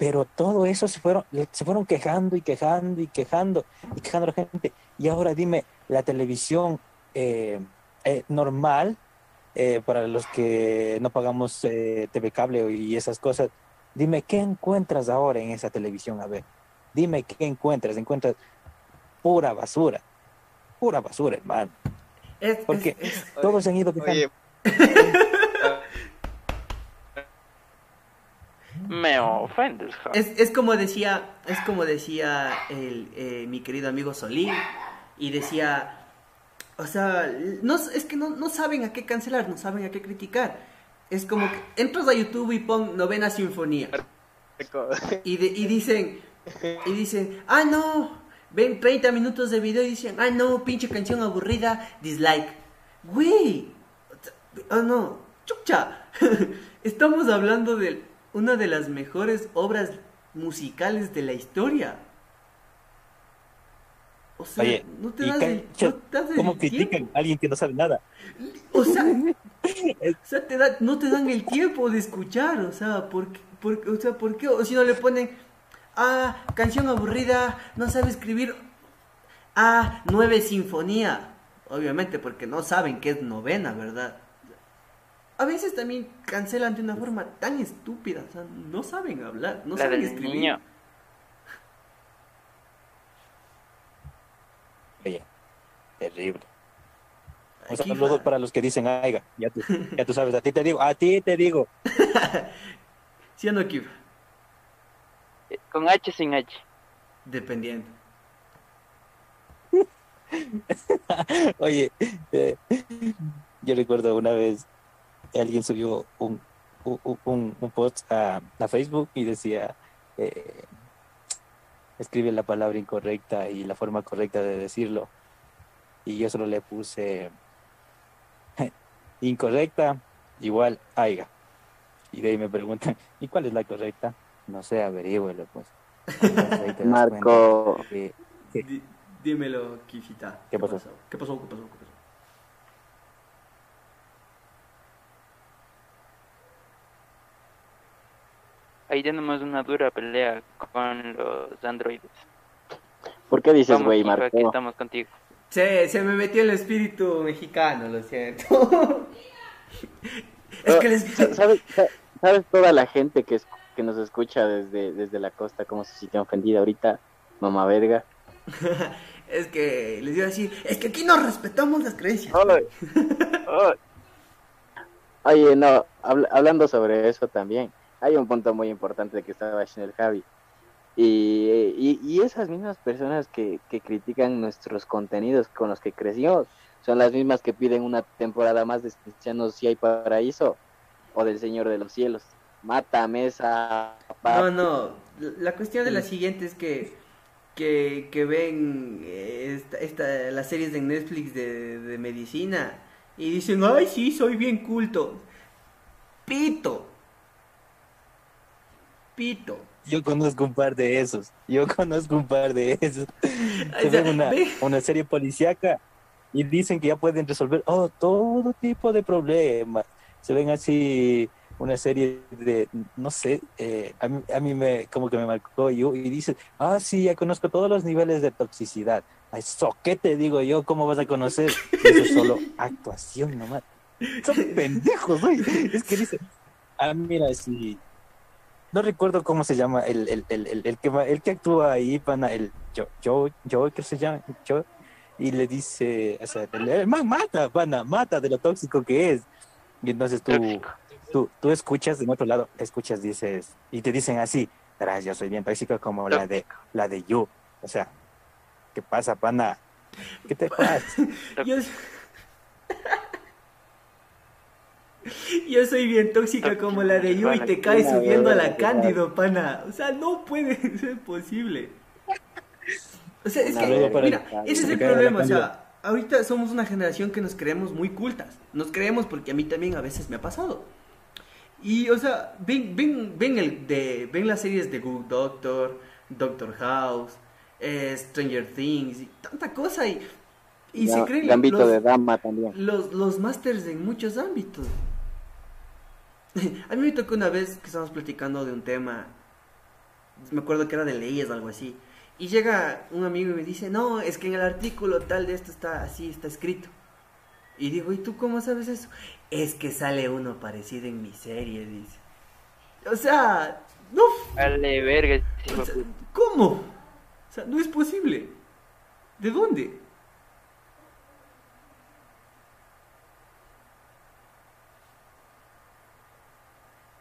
Pero todo eso se fueron, se fueron quejando y quejando y quejando y quejando a la gente. Y ahora dime, la televisión eh, eh, normal, eh, para los que no pagamos TV cable y esas cosas, dime, ¿qué encuentras ahora en esa televisión? A ver, dime, ¿qué encuentras? Encuentras pura basura, pura basura, hermano. Es- Porque es- es- todos se han ido quejando. Me ofendes. Es, es como decía, es como decía el, eh, mi querido amigo Solín, y decía, o sea, no, es que no, no saben a qué cancelar, no saben a qué criticar. Es como que entras a YouTube y pon novena sinfonía, y, de- y dicen, y dicen, ah no, ven 30 minutos de video y dicen, ah no, pinche canción aburrida, dislike. Güey, ah no, chucha, estamos hablando de una de las mejores obras musicales de la historia. O sea, Oye, no te das el, no te das el ¿Cómo tiempo. critican a alguien que no sabe nada? O sea, o sea, te da- no te dan el tiempo de escuchar, o sea, ¿por qué? por- o sea, ¿por qué? O si no le ponen, ah, canción aburrida, no sabe escribir, ah, nueve sinfonía, obviamente porque no saben qué es novena, ¿verdad? A veces también cancelan de una forma tan estúpida, o sea, no saben hablar, no la saben del escribir. niño. Oye, terrible. Un Aquí saludo va. para los que dicen, aiga, ya tú, ya tú sabes, a ti te digo, a ti te digo. ¿Sí o no, Kif? Con H sin H. Dependiendo. Oye, eh, yo recuerdo una vez alguien subió un, un, un- post a, a Facebook y decía, eh, escribe la palabra incorrecta y la forma correcta de decirlo. Y yo solo le puse incorrecta igual aiga. Y de ahí me preguntan, ¿y cuál es la correcta? No sé, averígüelo, pues. Marco, que- que- dímelo, Kifita. ¿Qué pasó? ¿Qué pasó? ¿Qué pasó? ¿Qué pasó? Ahí tenemos una dura pelea con los androides. ¿por qué dices, güey, hijo, aquí Marco? estamos contigo. Se, se me metió el espíritu mexicano, lo siento. es que les... Sa- ¿Sabes, sa- ¿Sabes toda la gente que, es- que nos escucha desde, desde la costa cómo se siente ofendida ahorita? Mamá verga. Es que les iba a decir, es que aquí no respetamos las creencias. Ay. Ay. Oye, no, habl- hablando sobre eso también, hay un punto muy importante que estaba diciendo el Javi. Y, y, esas mismas personas que, que critican nuestros contenidos con los que crecimos son las mismas que piden una temporada más de Cristianos si hay paraíso o del Señor de los Cielos. Mátame esa... No, no, la cuestión de la siguiente es que que, que ven eh, esta, esta- las series de Netflix de, de medicina y dicen, ay, sí, soy bien culto. Pito. Pito. Yo conozco un par de esos. Yo conozco un par de esos. O Se sea, una, una serie policíaca y dicen que ya pueden resolver oh, todo tipo de problemas. Se ven así una serie de, no sé, eh, a, mí, a mí me como que me marcó yo y dice, ah, sí, ya conozco todos los niveles de toxicidad. Ay, soquete, digo yo, ¿cómo vas a conocer? Eso es solo actuación nomás. Son pendejos, güey. Es que dice, ah, mira, sí. No recuerdo cómo se llama el, el, el, el, el que, va- el que actúa ahí, pana, el yo, yo, yo, ¿qué se llama? Yo, y le dice, o sea, el, el man mata, pana, mata de lo tóxico que es. Y entonces tú, tú, tú escuchas de otro lado, escuchas, dices, y te dicen así, yo soy bien tóxico como la de, la de You. O sea, ¿qué pasa, pana? ¿Qué te pasa? Yo, Yo soy bien tóxica como la de You y te caes subiendo a la. Cándido, pana. O sea, no puede ser posible. O sea, es que, mira, ese es el problema. O sea, ahorita somos una generación que nos creemos muy cultas. Nos creemos porque a mí también a veces me ha pasado. Y, o sea, ven, ven, ven, el de, ven las series de Good Doctor, Doctor House, eh, Stranger Things, y tanta cosa. Y, y se creen Gambito los- de dama también. los, los másters en muchos ámbitos. A mí me tocó una vez que estábamos platicando de un tema, me acuerdo que era de leyes o algo así, y llega un amigo y me dice, no, es que en el artículo tal de esto está así, está escrito. Y digo, ¿y tú cómo sabes eso? Es que sale uno parecido en mi serie, dice. O sea, no, Vale, verga, o sea. ¿cómo? O sea, no es posible. ¿De dónde?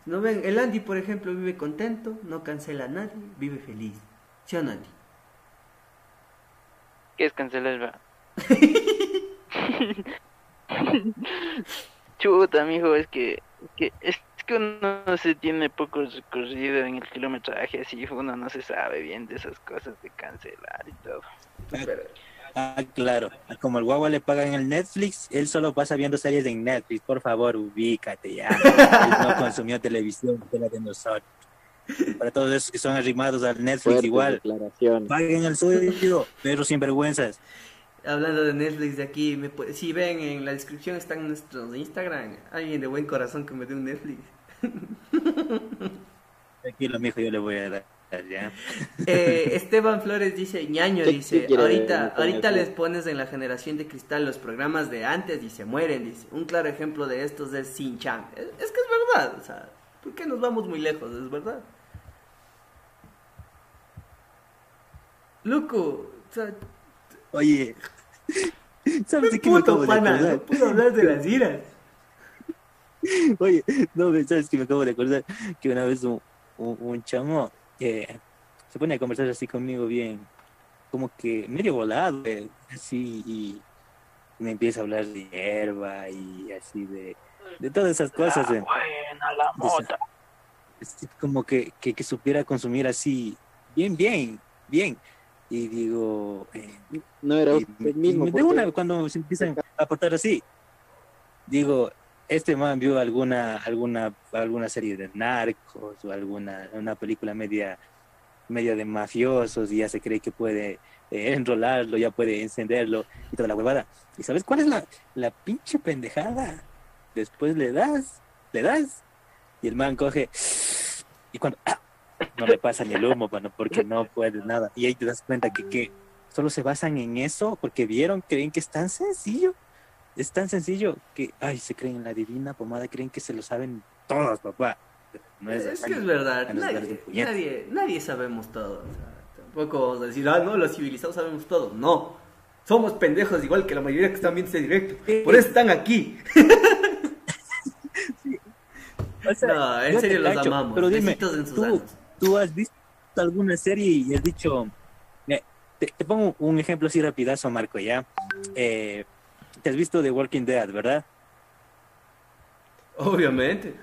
No ven, el Andy, por ejemplo, vive contento, no cancela a nadie, vive feliz. ¿Sí o no, Andy? ¿Qué es cancelar? va? Chuta, mijo, es que, que es que uno se tiene poco recorrido en el kilometraje, así uno no se sabe bien de esas cosas de cancelar y todo. Pero- Ah, claro. Como el guagua le pagan el Netflix, él solo pasa viendo series en Netflix. Por favor, ubícate ya. Él no consumió televisión, la de nosotros. Para todos esos que son arrimados al Netflix, igual. Paguen el suyo, pero sin vergüenzas. Hablando de Netflix de aquí, me pu- si ven en la descripción están nuestros Instagram. Alguien de buen corazón que me dé un Netflix. Tranquilo, mijo, yo le voy a dar. ¿Ya? Eh, Esteban Flores dice, ñaño, ¿Qué- dice, ahorita, ahorita les pones en la generación de cristal los programas de antes y se mueren, dice. Un claro ejemplo de estos es Sin Chan. Es, es que es verdad, o sea, ¿por qué nos vamos muy lejos? Es verdad. Loco, o sea, Oye, ¿sabes de qué me acabo puto de pana, acordar? no puedo hablar de las iras. Oye, no, ¿sabes que me acabo de acordar? Que una vez un, un, un chamo eh, se pone a conversar así conmigo bien, como que medio volado, eh, así, y me empieza a hablar de hierba y así de, de todas esas cosas. eh. Buena la mota. Así como que, que, que supiera consumir así, bien, bien, bien. Y digo, eh, No era y, usted y mismo. de porque- una, cuando se empiezan a portar así, digo, este man vio alguna, alguna, alguna serie de narcos o alguna una película media, media de mafiosos y ya se cree que puede eh, enrolarlo, ya puede encenderlo y toda la huevada. ¿Y sabes cuál es la, la pinche pendejada? Después le das, le das, y el man coge, y cuando ¡ah! no le pasa ni el humo, bueno, porque no puede nada. Y ahí te das cuenta que, que solo se basan en eso porque vieron, creen que es tan sencillo. Es tan sencillo que, ay, se creen en la divina pomada, creen que se lo saben todos, papá. No es, que es verdad, nadie, nadie, nadie sabemos todo. o sea, tampoco vamos a decir, ah, no, los civilizados sabemos todo. No, somos pendejos igual que la mayoría que están viendo este directo. Por eso están aquí. O sea, No, en serio los cacho, amamos. Pero dime, Besitos en sus tú, tú has visto alguna serie y has dicho, te, te pongo un ejemplo así rapidazo, Marco, ya. Eh, te has visto The Walking Dead, ¿verdad? Obviamente.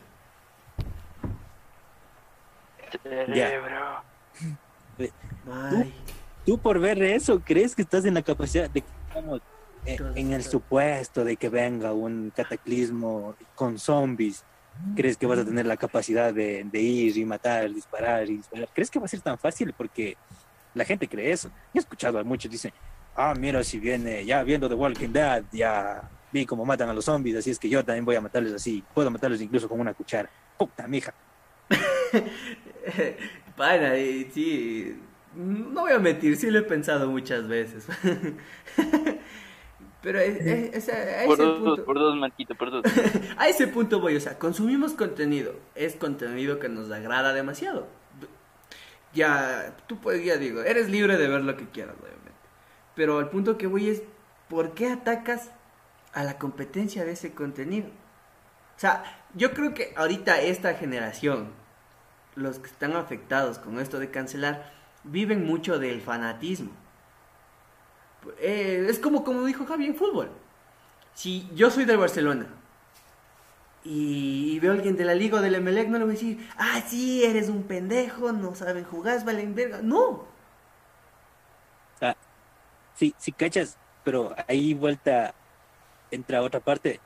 Cerebro. Ay, Tú por ver eso, ¿crees que estás en la capacidad de, digamos, eh, en el supuesto de que venga un cataclismo con zombies? ¿Crees que vas a tener la capacidad de, de ir y matar, disparar y disparar? ¿Crees que va a ser tan fácil? Porque la gente cree eso. He escuchado a muchos dicen, ah, mira, si viene, ya viendo The Walking Dead, ya vi cómo matan a los zombies, así es que yo también voy a matarles así. Puedo matarles incluso con una cuchara. Puta, mija. Pana, y sí. No voy a mentir, sí lo he pensado muchas veces. Pero es, es- es- a, Por ese dos, punto, por dos, Marquito, por dos. a ese punto voy. O sea, consumimos contenido. Es contenido que nos agrada demasiado. Ya, tú puedes, ya digo, eres libre de ver lo que quieras, obviamente. Pero al punto que voy es, ¿por qué atacas a la competencia de ese contenido? O sea, yo creo que ahorita esta generación, los que están afectados con esto de cancelar, viven mucho del fanatismo. Eh, es como, como dijo Javi en fútbol. Si yo soy del Barcelona y veo a alguien de la Liga o del Emelec, no le voy a decir, ah, sí, eres un pendejo, no saben jugar, valen verga. No. Sí, sí, cachas, pero ahí vuelta entra otra parte.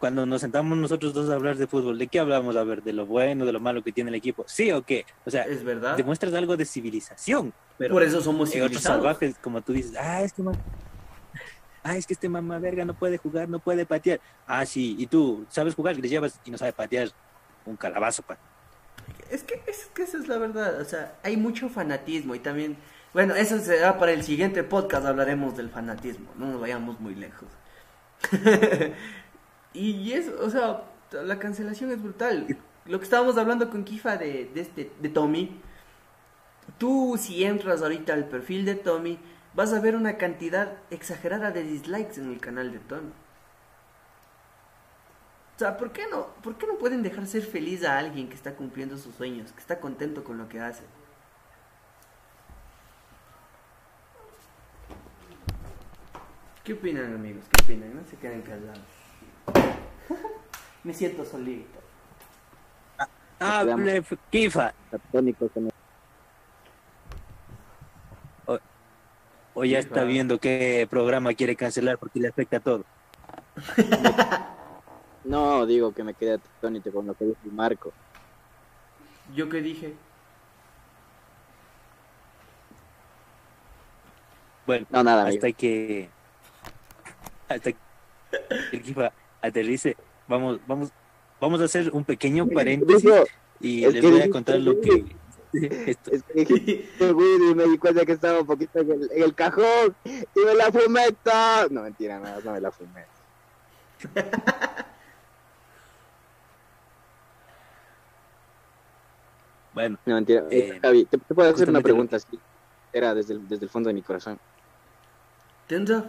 Cuando nos sentamos nosotros dos a hablar de fútbol, ¿de qué hablamos? A ver, de lo bueno, de lo malo que tiene el equipo. ¿Sí o qué? O sea, Es verdad. demuestras algo de civilización. Pero Por eso somos eh, otros civilizados. salvajes, como tú dices, ah, es que man- ah, es que este mamá verga no puede jugar, no puede patear. Ah, sí, y tú sabes jugar, le llevas y no sabe patear un calabazo, pa. Es que, es que esa es la verdad, o sea, hay mucho fanatismo y también, bueno, eso será para el siguiente podcast, hablaremos del fanatismo, no nos vayamos muy lejos. y es, o sea, la cancelación es brutal. Lo que estábamos hablando con Kifa de, de, este, de Tommy, tú si entras ahorita al perfil de Tommy, vas a ver una cantidad exagerada de dislikes en el canal de Tommy. O sea, ¿por qué no, por qué no pueden dejar ser feliz a alguien que está cumpliendo sus sueños, que está contento con lo que hace? ¿Qué opinan, amigos? ¿Qué opinan? No se queden callados. Me siento solito. Ah, Veamos. ble- Kifa. El- O ya está viendo qué programa quiere cancelar porque le afecta a todo. No, digo que me quedé atónito con lo que dijo Marco. ¿Yo qué dije? Bueno, No, nada, amigo. hasta que hasta que el Kifa aterrice, vamos, vamos, vamos a hacer un pequeño paréntesis y es les voy a contar lo que esto- es que me di cuenta que estaba un poquito en el, en el cajón y me la fumé toda. No, mentira, no, no me la fumé. bueno, No, mentira. Eh, Javi, te, te puedo hacer una pregunta así. Era desde el, desde el fondo de mi corazón. ¿Tendrá?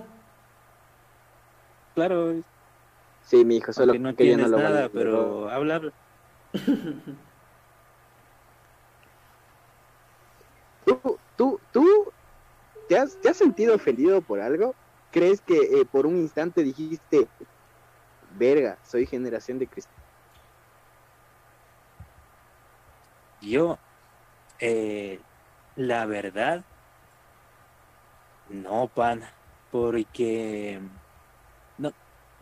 Claro, Sí, mi hijo, solo aunque no que yo no tienes lo nada, valoro. pero habla, habla. ¿Tú, tú, tú te has, te has sentido ofendido por algo? ¿Crees que eh, por un instante dijiste, verga, soy generación de cristal? Yo, eh, la verdad, no, pan, porque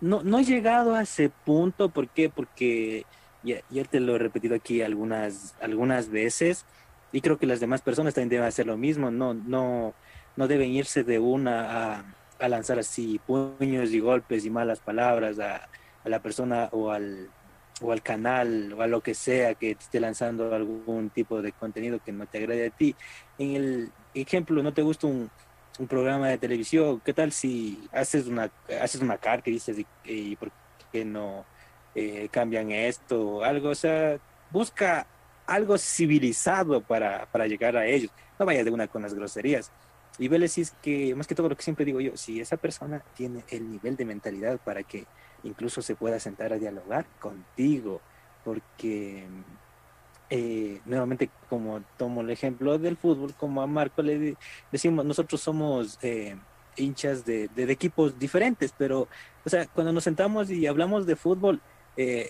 no, no, he llegado a ese punto, ¿por qué? Porque ya, te lo he repetido aquí algunas, algunas veces y creo que las demás personas también deben hacer lo mismo, no, no, no deben irse de una a, lanzar así puños y golpes y malas palabras a, a la persona o al, o al canal o a lo que sea que te esté lanzando algún tipo de contenido que no te agrade a ti. En el ejemplo, no te gusta un, un programa de televisión, ¿qué tal si haces una, haces una carta y dices, ¿y, por qué no eh, cambian esto algo? O sea, busca algo civilizado para, para llegar a ellos. No vayas de una con las groserías. Y vele si es que, más que todo lo que siempre digo yo, si esa persona tiene el nivel de mentalidad para que incluso se pueda sentar a dialogar contigo, porque eh, nuevamente como tomo el ejemplo del fútbol, como a Marco le decimos, nosotros somos eh, hinchas de, equipos diferentes, pero, o sea, cuando nos sentamos y hablamos de fútbol, eh,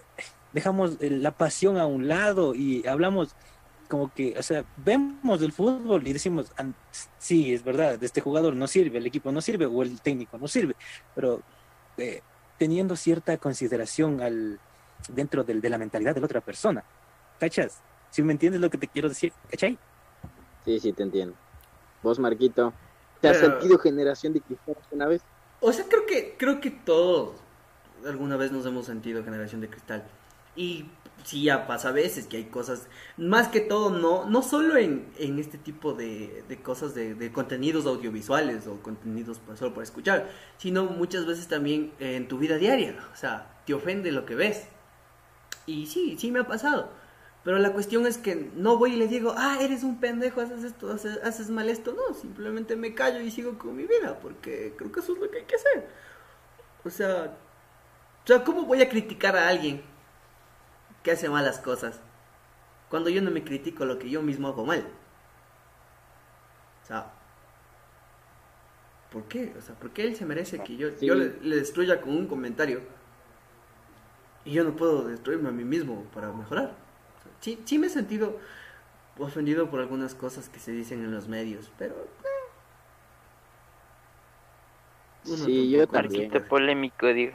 dejamos eh, la pasión a un lado y hablamos como que, o sea, vemos el fútbol y decimos, "Ah, sí, es verdad, este jugador no sirve, el equipo no sirve o el técnico no sirve, pero eh, teniendo cierta consideración al, dentro del- de la mentalidad de la otra persona. ¿Cachas? Si me entiendes lo que te quiero decir, ¿cachai? Sí, sí, te entiendo. Vos, Marquito, ¿te has Pero- sentido generación de cristal una vez? O sea, creo que, creo que todos alguna vez nos hemos sentido generación de cristal. Y sí, ya pasa a veces que hay cosas, más que todo, no, no solo en, en este tipo de, de cosas de, de contenidos audiovisuales o contenidos para, solo para escuchar, sino muchas veces también en tu vida diaria. O sea, te ofende lo que ves. Y sí, sí me ha pasado. Pero la cuestión es que no voy y le digo, ah, eres un pendejo, haces esto, haces, haces mal esto. No, simplemente me callo y sigo con mi vida, porque creo que eso es lo que hay que hacer. O sea, o sea, ¿cómo voy a criticar a alguien que hace malas cosas cuando yo no me critico lo que yo mismo hago mal? O sea, ¿por qué? O sea, ¿por qué él se merece que yo, Sí. yo le, le destruya con un comentario y yo no puedo destruirme a mí mismo para mejorar? Sí, sí me he sentido ofendido por algunas cosas que se dicen en los medios, pero... eh. Uno Sí, yo también. Polémico, digo.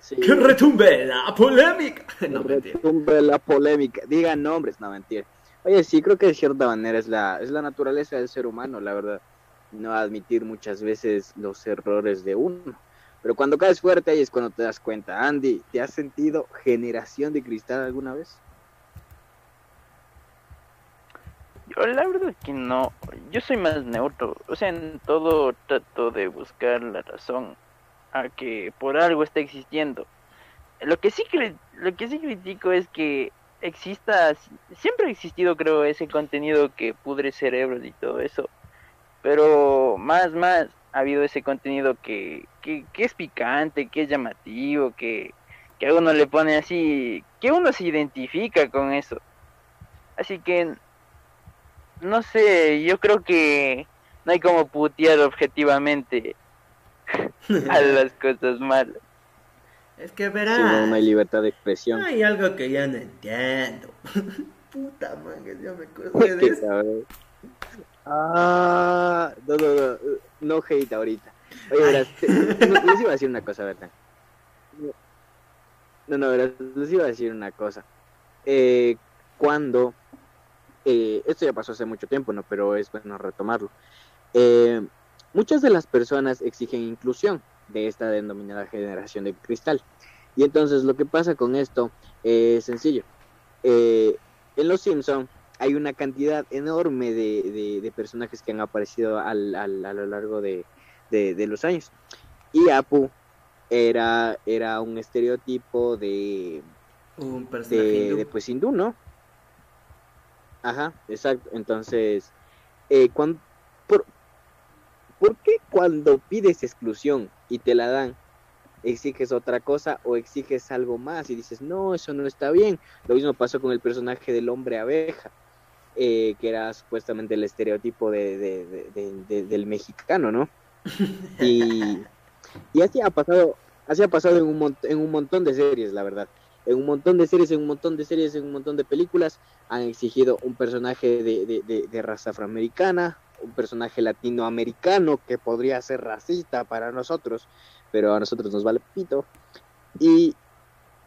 Sí. ¡Que retumbe la polémica! No, mentira. Retumbe la polémica. Digan nombres, no mentira. Oye, sí, creo que de cierta manera es la, es la naturaleza del ser humano, la verdad. No admitir muchas veces los errores de uno. Pero cuando caes fuerte ahí es cuando te das cuenta. Andy, ¿te has sentido generación de cristal alguna vez? La verdad que no, yo soy más neutro, o sea, en todo trato de buscar la razón a que por algo está existiendo. Lo que sí lo que sí critico es que exista, siempre ha existido creo ese contenido que pudre cerebros y todo eso, pero más más ha habido ese contenido que, que, que es picante, que es llamativo, que, que a uno le pone así, que uno se identifica con eso. Así que no sé, yo creo que no hay como putear objetivamente a las cosas malas. Es que Si verás. no, no hay libertad de expresión. Hay algo que yo no entiendo. Puta madre, ya me acordé de eso. Ah, no, no, no, no hate ahorita. Oye, verás, te- no, les iba a decir una cosa, ¿verdad? No, no, verás, les iba a decir una cosa. Eh, cuando, eh, esto ya pasó hace mucho tiempo, ¿no? Pero es bueno retomarlo. Eh, muchas de las personas exigen inclusión de esta denominada generación de cristal. Y entonces lo que pasa con esto es sencillo. Eh, en Los Simpson hay una cantidad enorme de, de- de personajes que han aparecido al- al- a lo largo de, de- de los años. Y Apu era, era un estereotipo de, Un personaje de, hindú. de, pues hindú, ¿no? Ajá, exacto. Entonces, eh, cuan- por, ¿por qué cuando pides exclusión y te la dan, exiges otra cosa o exiges algo más y dices, no, eso no está bien? Lo mismo pasó con el personaje del hombre abeja, eh, que era supuestamente el estereotipo de, de- de- de- de- del mexicano, ¿no? Y, y así ha pasado, así ha pasado en un, en un montón de series, la verdad. En un montón de series, en un montón de series, en un montón de películas han exigido un personaje de, raza afroamericana un personaje latinoamericano que podría ser racista para nosotros, pero a nosotros nos vale pito, y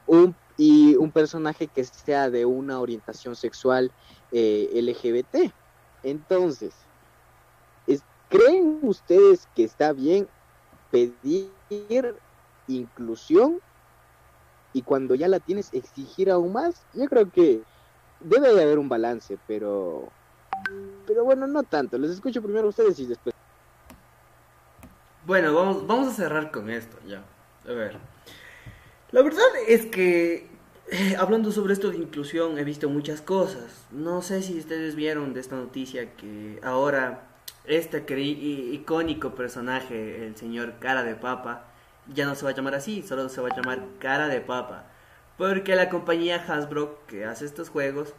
un, y un personaje que sea de una orientación sexual eh, LGBT. Entonces, es- ¿creen ustedes que está bien pedir inclusión y cuando ya la tienes exigir aún más? Yo creo que debe de haber un balance, pero pero bueno, no tanto. Les escucho primero a ustedes y después. Bueno, vamos, vamos a cerrar con esto ya. A ver. La verdad es que eh, hablando sobre esto de inclusión he visto muchas cosas. No sé si ustedes vieron de esta noticia que ahora este icónico personaje, el señor Cara de Papa, ya no se va a llamar así, solo se va a llamar Cara de Papa. Porque la compañía Hasbro que hace estos juegos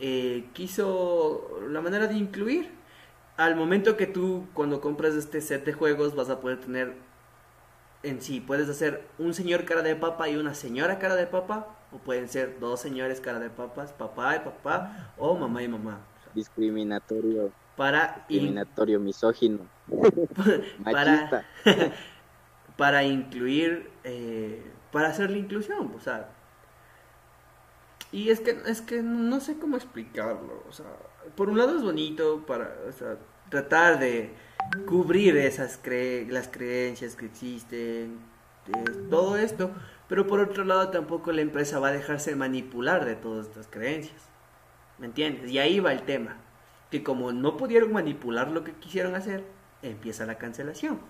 eh, quiso la manera de incluir al momento que tú cuando compras este set de juegos vas a poder tener en sí, puedes hacer un señor cara de papa y una señora cara de papa, o pueden ser dos señores cara de papas, papá y papá, o mamá y mamá. Discriminatorio, Para, in- discriminatorio, misógino, machista. para incluir, eh, para hacer la inclusión, o sea. Y es que, es que no sé cómo explicarlo, o sea, por un lado es bonito para, o sea, tratar de cubrir esas cre las creencias que existen, eh, todo esto, pero por otro lado tampoco la empresa va a dejarse manipular de todas estas creencias, ¿me entiendes? Y ahí va el tema, que como no pudieron manipular lo que quisieron hacer, empieza la cancelación.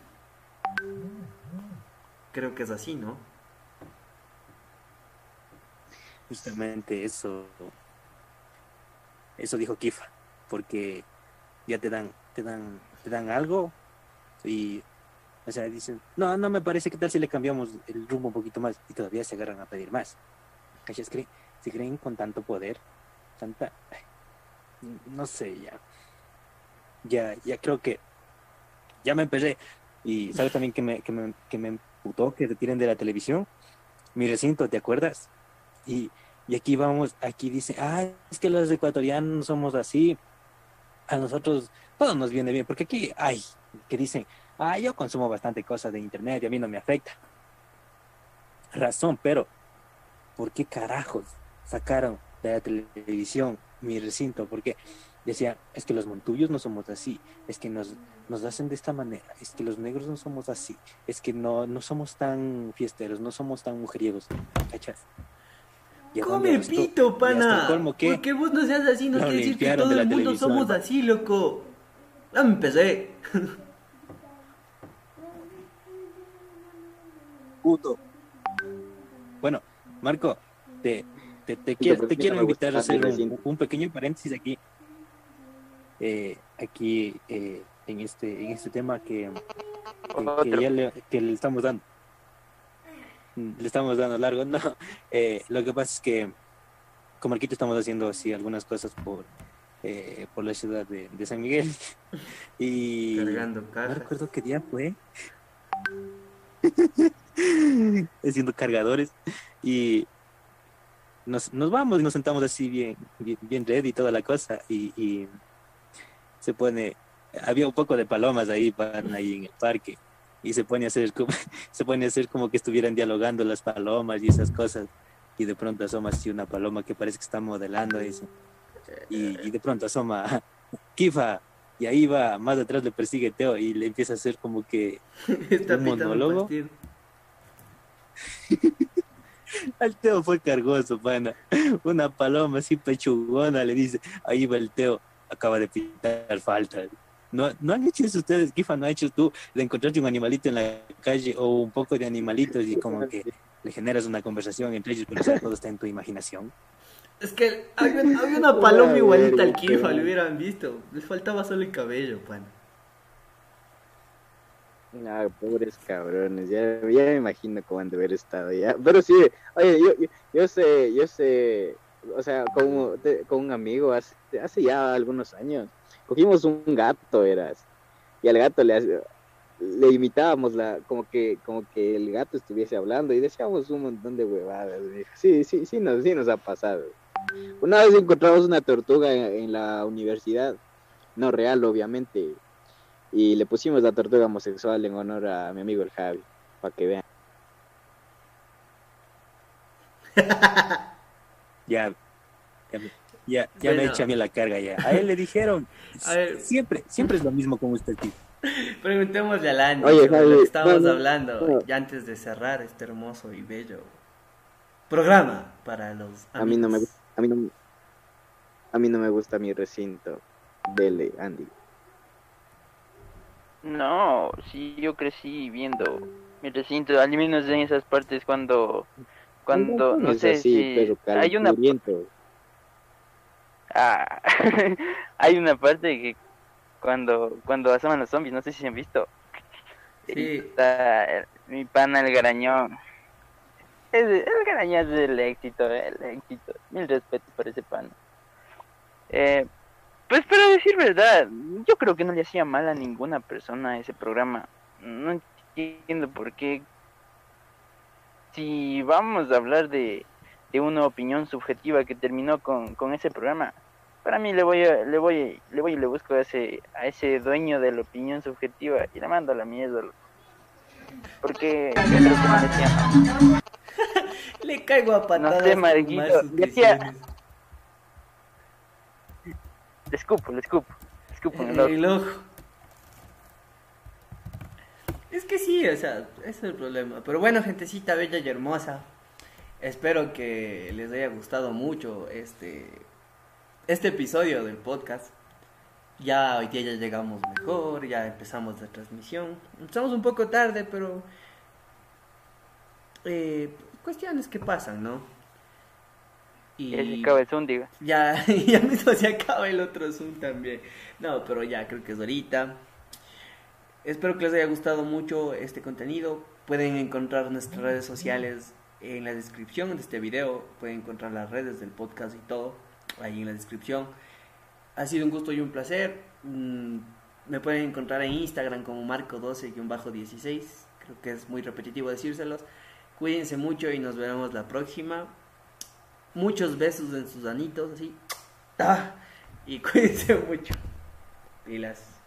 Creo que es así, ¿no? Justamente eso. Eso dijo Kifa. Porque ya te dan, te dan, te dan algo y o sea, dicen, no, no me parece que tal si le cambiamos el rumbo un poquito más y todavía se agarran a pedir más. ¿Cachas? Creen, se creen con tanto poder, tanta, no sé, ya, ya, ya creo que ya me empecé. Y sabes también que me, que me, que me emputó que te tiren de la televisión, mi recinto, ¿te acuerdas? Y, y aquí vamos, aquí dice, ah, es que los ecuatorianos somos así, a nosotros todo nos viene bien, porque aquí hay que dicen, ah, yo consumo bastante cosas de internet y a mí no me afecta. Razón, pero ¿por qué carajos sacaron de la televisión mi recinto? Porque decían, es que los montuyos no somos así, es que nos, nos hacen de esta manera, es que los negros no somos así, es que no, no somos tan fiesteros, no somos tan mujeriegos, ¿cachas? ¿Y a dónde Come pito, hasta pana. colmo que Porque vos no seas así, no quiere decir que todo de el mundo somos así, loco. Ya me empecé. puto. Bueno, Marco, te, te, te quiero, te quiero invitar a hacer un, un pequeño paréntesis aquí. Eh, aquí eh, en este en este tema que, que, que ya le, que le estamos dando. Mm, Le estamos dando largo. No, eh, lo que pasa es que con Marquito estamos haciendo así algunas cosas por, eh, por la ciudad de, de San Miguel. Y Cargando no cajas. recuerdo qué día fue. Haciendo cargadores. Y nos, nos vamos y nos sentamos así bien, bien, bien ready y toda la cosa. Y, y se pone, había un poco de palomas ahí, van ahí en el parque. Y se pone a hacer como, se pone a hacer como que estuvieran dialogando las palomas y esas cosas. Y de pronto asoma así una paloma que parece que está modelando eso. Y, y de pronto asoma Kifa. Y ahí va, más atrás le persigue Teo y le empieza a hacer como que Está un monólogo. Al Teo fue cargoso, pana. Una paloma así pechugona le dice, ahí va el Teo, acaba de pitar falta. No, no han hecho eso ustedes, Kifa, no ha hecho tú de encontrarte un animalito en la calle o un poco de animalitos y como que le generas una conversación entre ellos, pero todo está en tu imaginación. Es que había, había una paloma igualita al Kifa, lo hubieran visto. Les faltaba solo el cabello, pana. Ah, pobres cabrones, ya, ya me imagino cómo han de haber estado ya. Pero sí, oye, yo, yo, yo sé, yo sé, o sea, te- con un amigo hace, hace ya algunos años, cogimos un gato, eras, y al gato le, le imitábamos la, como que, como que el gato estuviese hablando y decíamos un montón de huevadas. Sí, sí, sí nos, sí nos ha pasado. Una vez encontramos una tortuga en, en la universidad no real, obviamente. Y le pusimos la tortuga homosexual en honor a mi amigo el Javi, para que vean. Ya, ya, me- ya, me echa a mí la carga ya. A él le dijeron, A ver. siempre, siempre es lo mismo con usted, tío. Preguntémosle a Andy Oye, Javi, lo que estábamos no, hablando no. ya antes de cerrar este hermoso y bello programa para los A mí no me amigos. a mí no, a mí no me gusta mi recinto. Dele, Andy. No, sí, yo crecí viendo mi recinto, al menos en esas partes cuando, cuando, no sé así, si perro hay una, ah, hay una parte que cuando, cuando asoman los zombies, no sé si se han visto, Sí. está mi pana el garañón, es, el garañón es el éxito, el éxito, mil respetos por ese pana. Eh, pues para decir verdad, yo creo que no le hacía mal a ninguna persona ese programa. No entiendo por qué. Si vamos a hablar de, de una opinión subjetiva que terminó con, con ese programa, para mí le voy a, le voy, le voy y le busco a ese, a ese dueño de la opinión subjetiva y le mando a la mierda. Porque que le caigo a patadas. sé, decía-. Le escupo, le escupo, le escupo en el ojo. El ojo. Es que sí, o sea, ese es el problema. Pero bueno, gentecita bella y hermosa. Espero que les haya gustado mucho este, este episodio del podcast. Ya hoy día ya llegamos mejor, ya empezamos la transmisión. Estamos un poco tarde, pero eh, cuestiones que pasan, ¿no? Y Ya se acaba el Zoom, digo. ya, ya mismo se acaba el otro Zoom también. No, pero ya creo que es ahorita. Espero que les haya gustado mucho este contenido. Pueden encontrar nuestras redes sociales en la descripción de este video. Pueden encontrar las redes del podcast y todo ahí en la descripción. Ha sido un gusto y un placer. Mm, Me pueden encontrar en Instagram como Marco12-16. Creo que es muy repetitivo decírselos. Cuídense mucho y nos veremos la próxima. Muchos besos en sus anitos, así. ¡Ah! Y cuídense mucho. Pilas.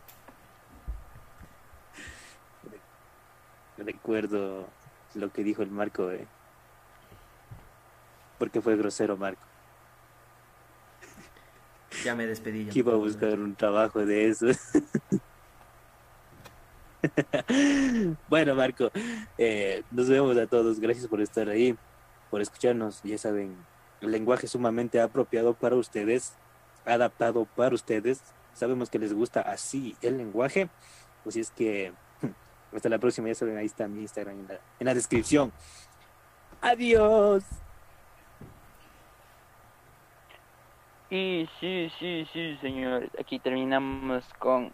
Recuerdo lo que dijo el Marco, eh. Porque fue grosero, Marco. Ya me despedí. ya Que iba a buscar un trabajo de eso. bueno, Marco, eh, nos vemos a todos. Gracias por estar ahí, por escucharnos. Ya saben, el lenguaje sumamente apropiado para ustedes, adaptado para ustedes. Sabemos que les gusta así el lenguaje. Pues si es que hasta la próxima, ya saben, ahí está mi Instagram en la, descripción. Adiós. Y sí, sí, sí, señores. Aquí terminamos con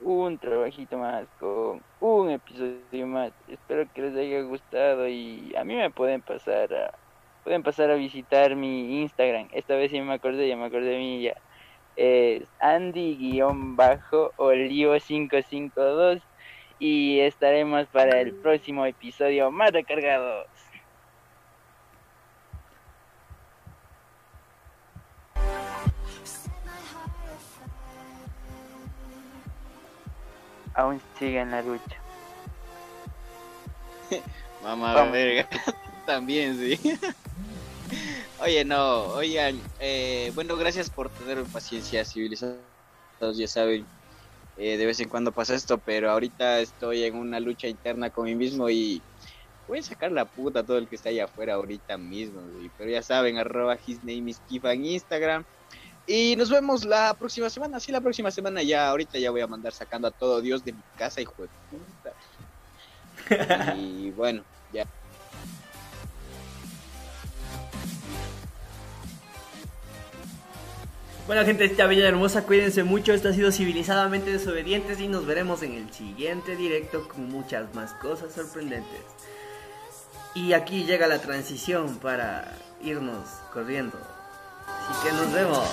un trabajito más, con un episodio más. Espero que les haya gustado y a mí me pueden pasar a, pueden pasar a visitar mi Instagram. Esta vez sí me acordé, ya me acordé de mí ya. Es Andy-Olio552 y estaremos para el próximo episodio más recargados. Aún sigue en la lucha. Mamá Vamos. verga. También, sí. Oye, no, oigan, eh, bueno, gracias por tener paciencia, civilizados, ya saben, eh, de vez en cuando pasa esto, pero ahorita estoy en una lucha interna con mí mismo y voy a sacar la puta a todo el que está allá afuera ahorita mismo, güey. pero ya saben, arroba his name is Kifa en Instagram. Y nos vemos la próxima semana, sí, la próxima semana ya, ahorita ya voy a mandar sacando a todo Dios de mi casa, hijo de puta. Y bueno, ya. Bueno, gente, esta bella hermosa, cuídense mucho. Esto ha sido Civilizadamente Desobedientes y nos veremos en el siguiente directo con muchas más cosas sorprendentes. Y aquí llega la transición para irnos corriendo. Así que nos vemos.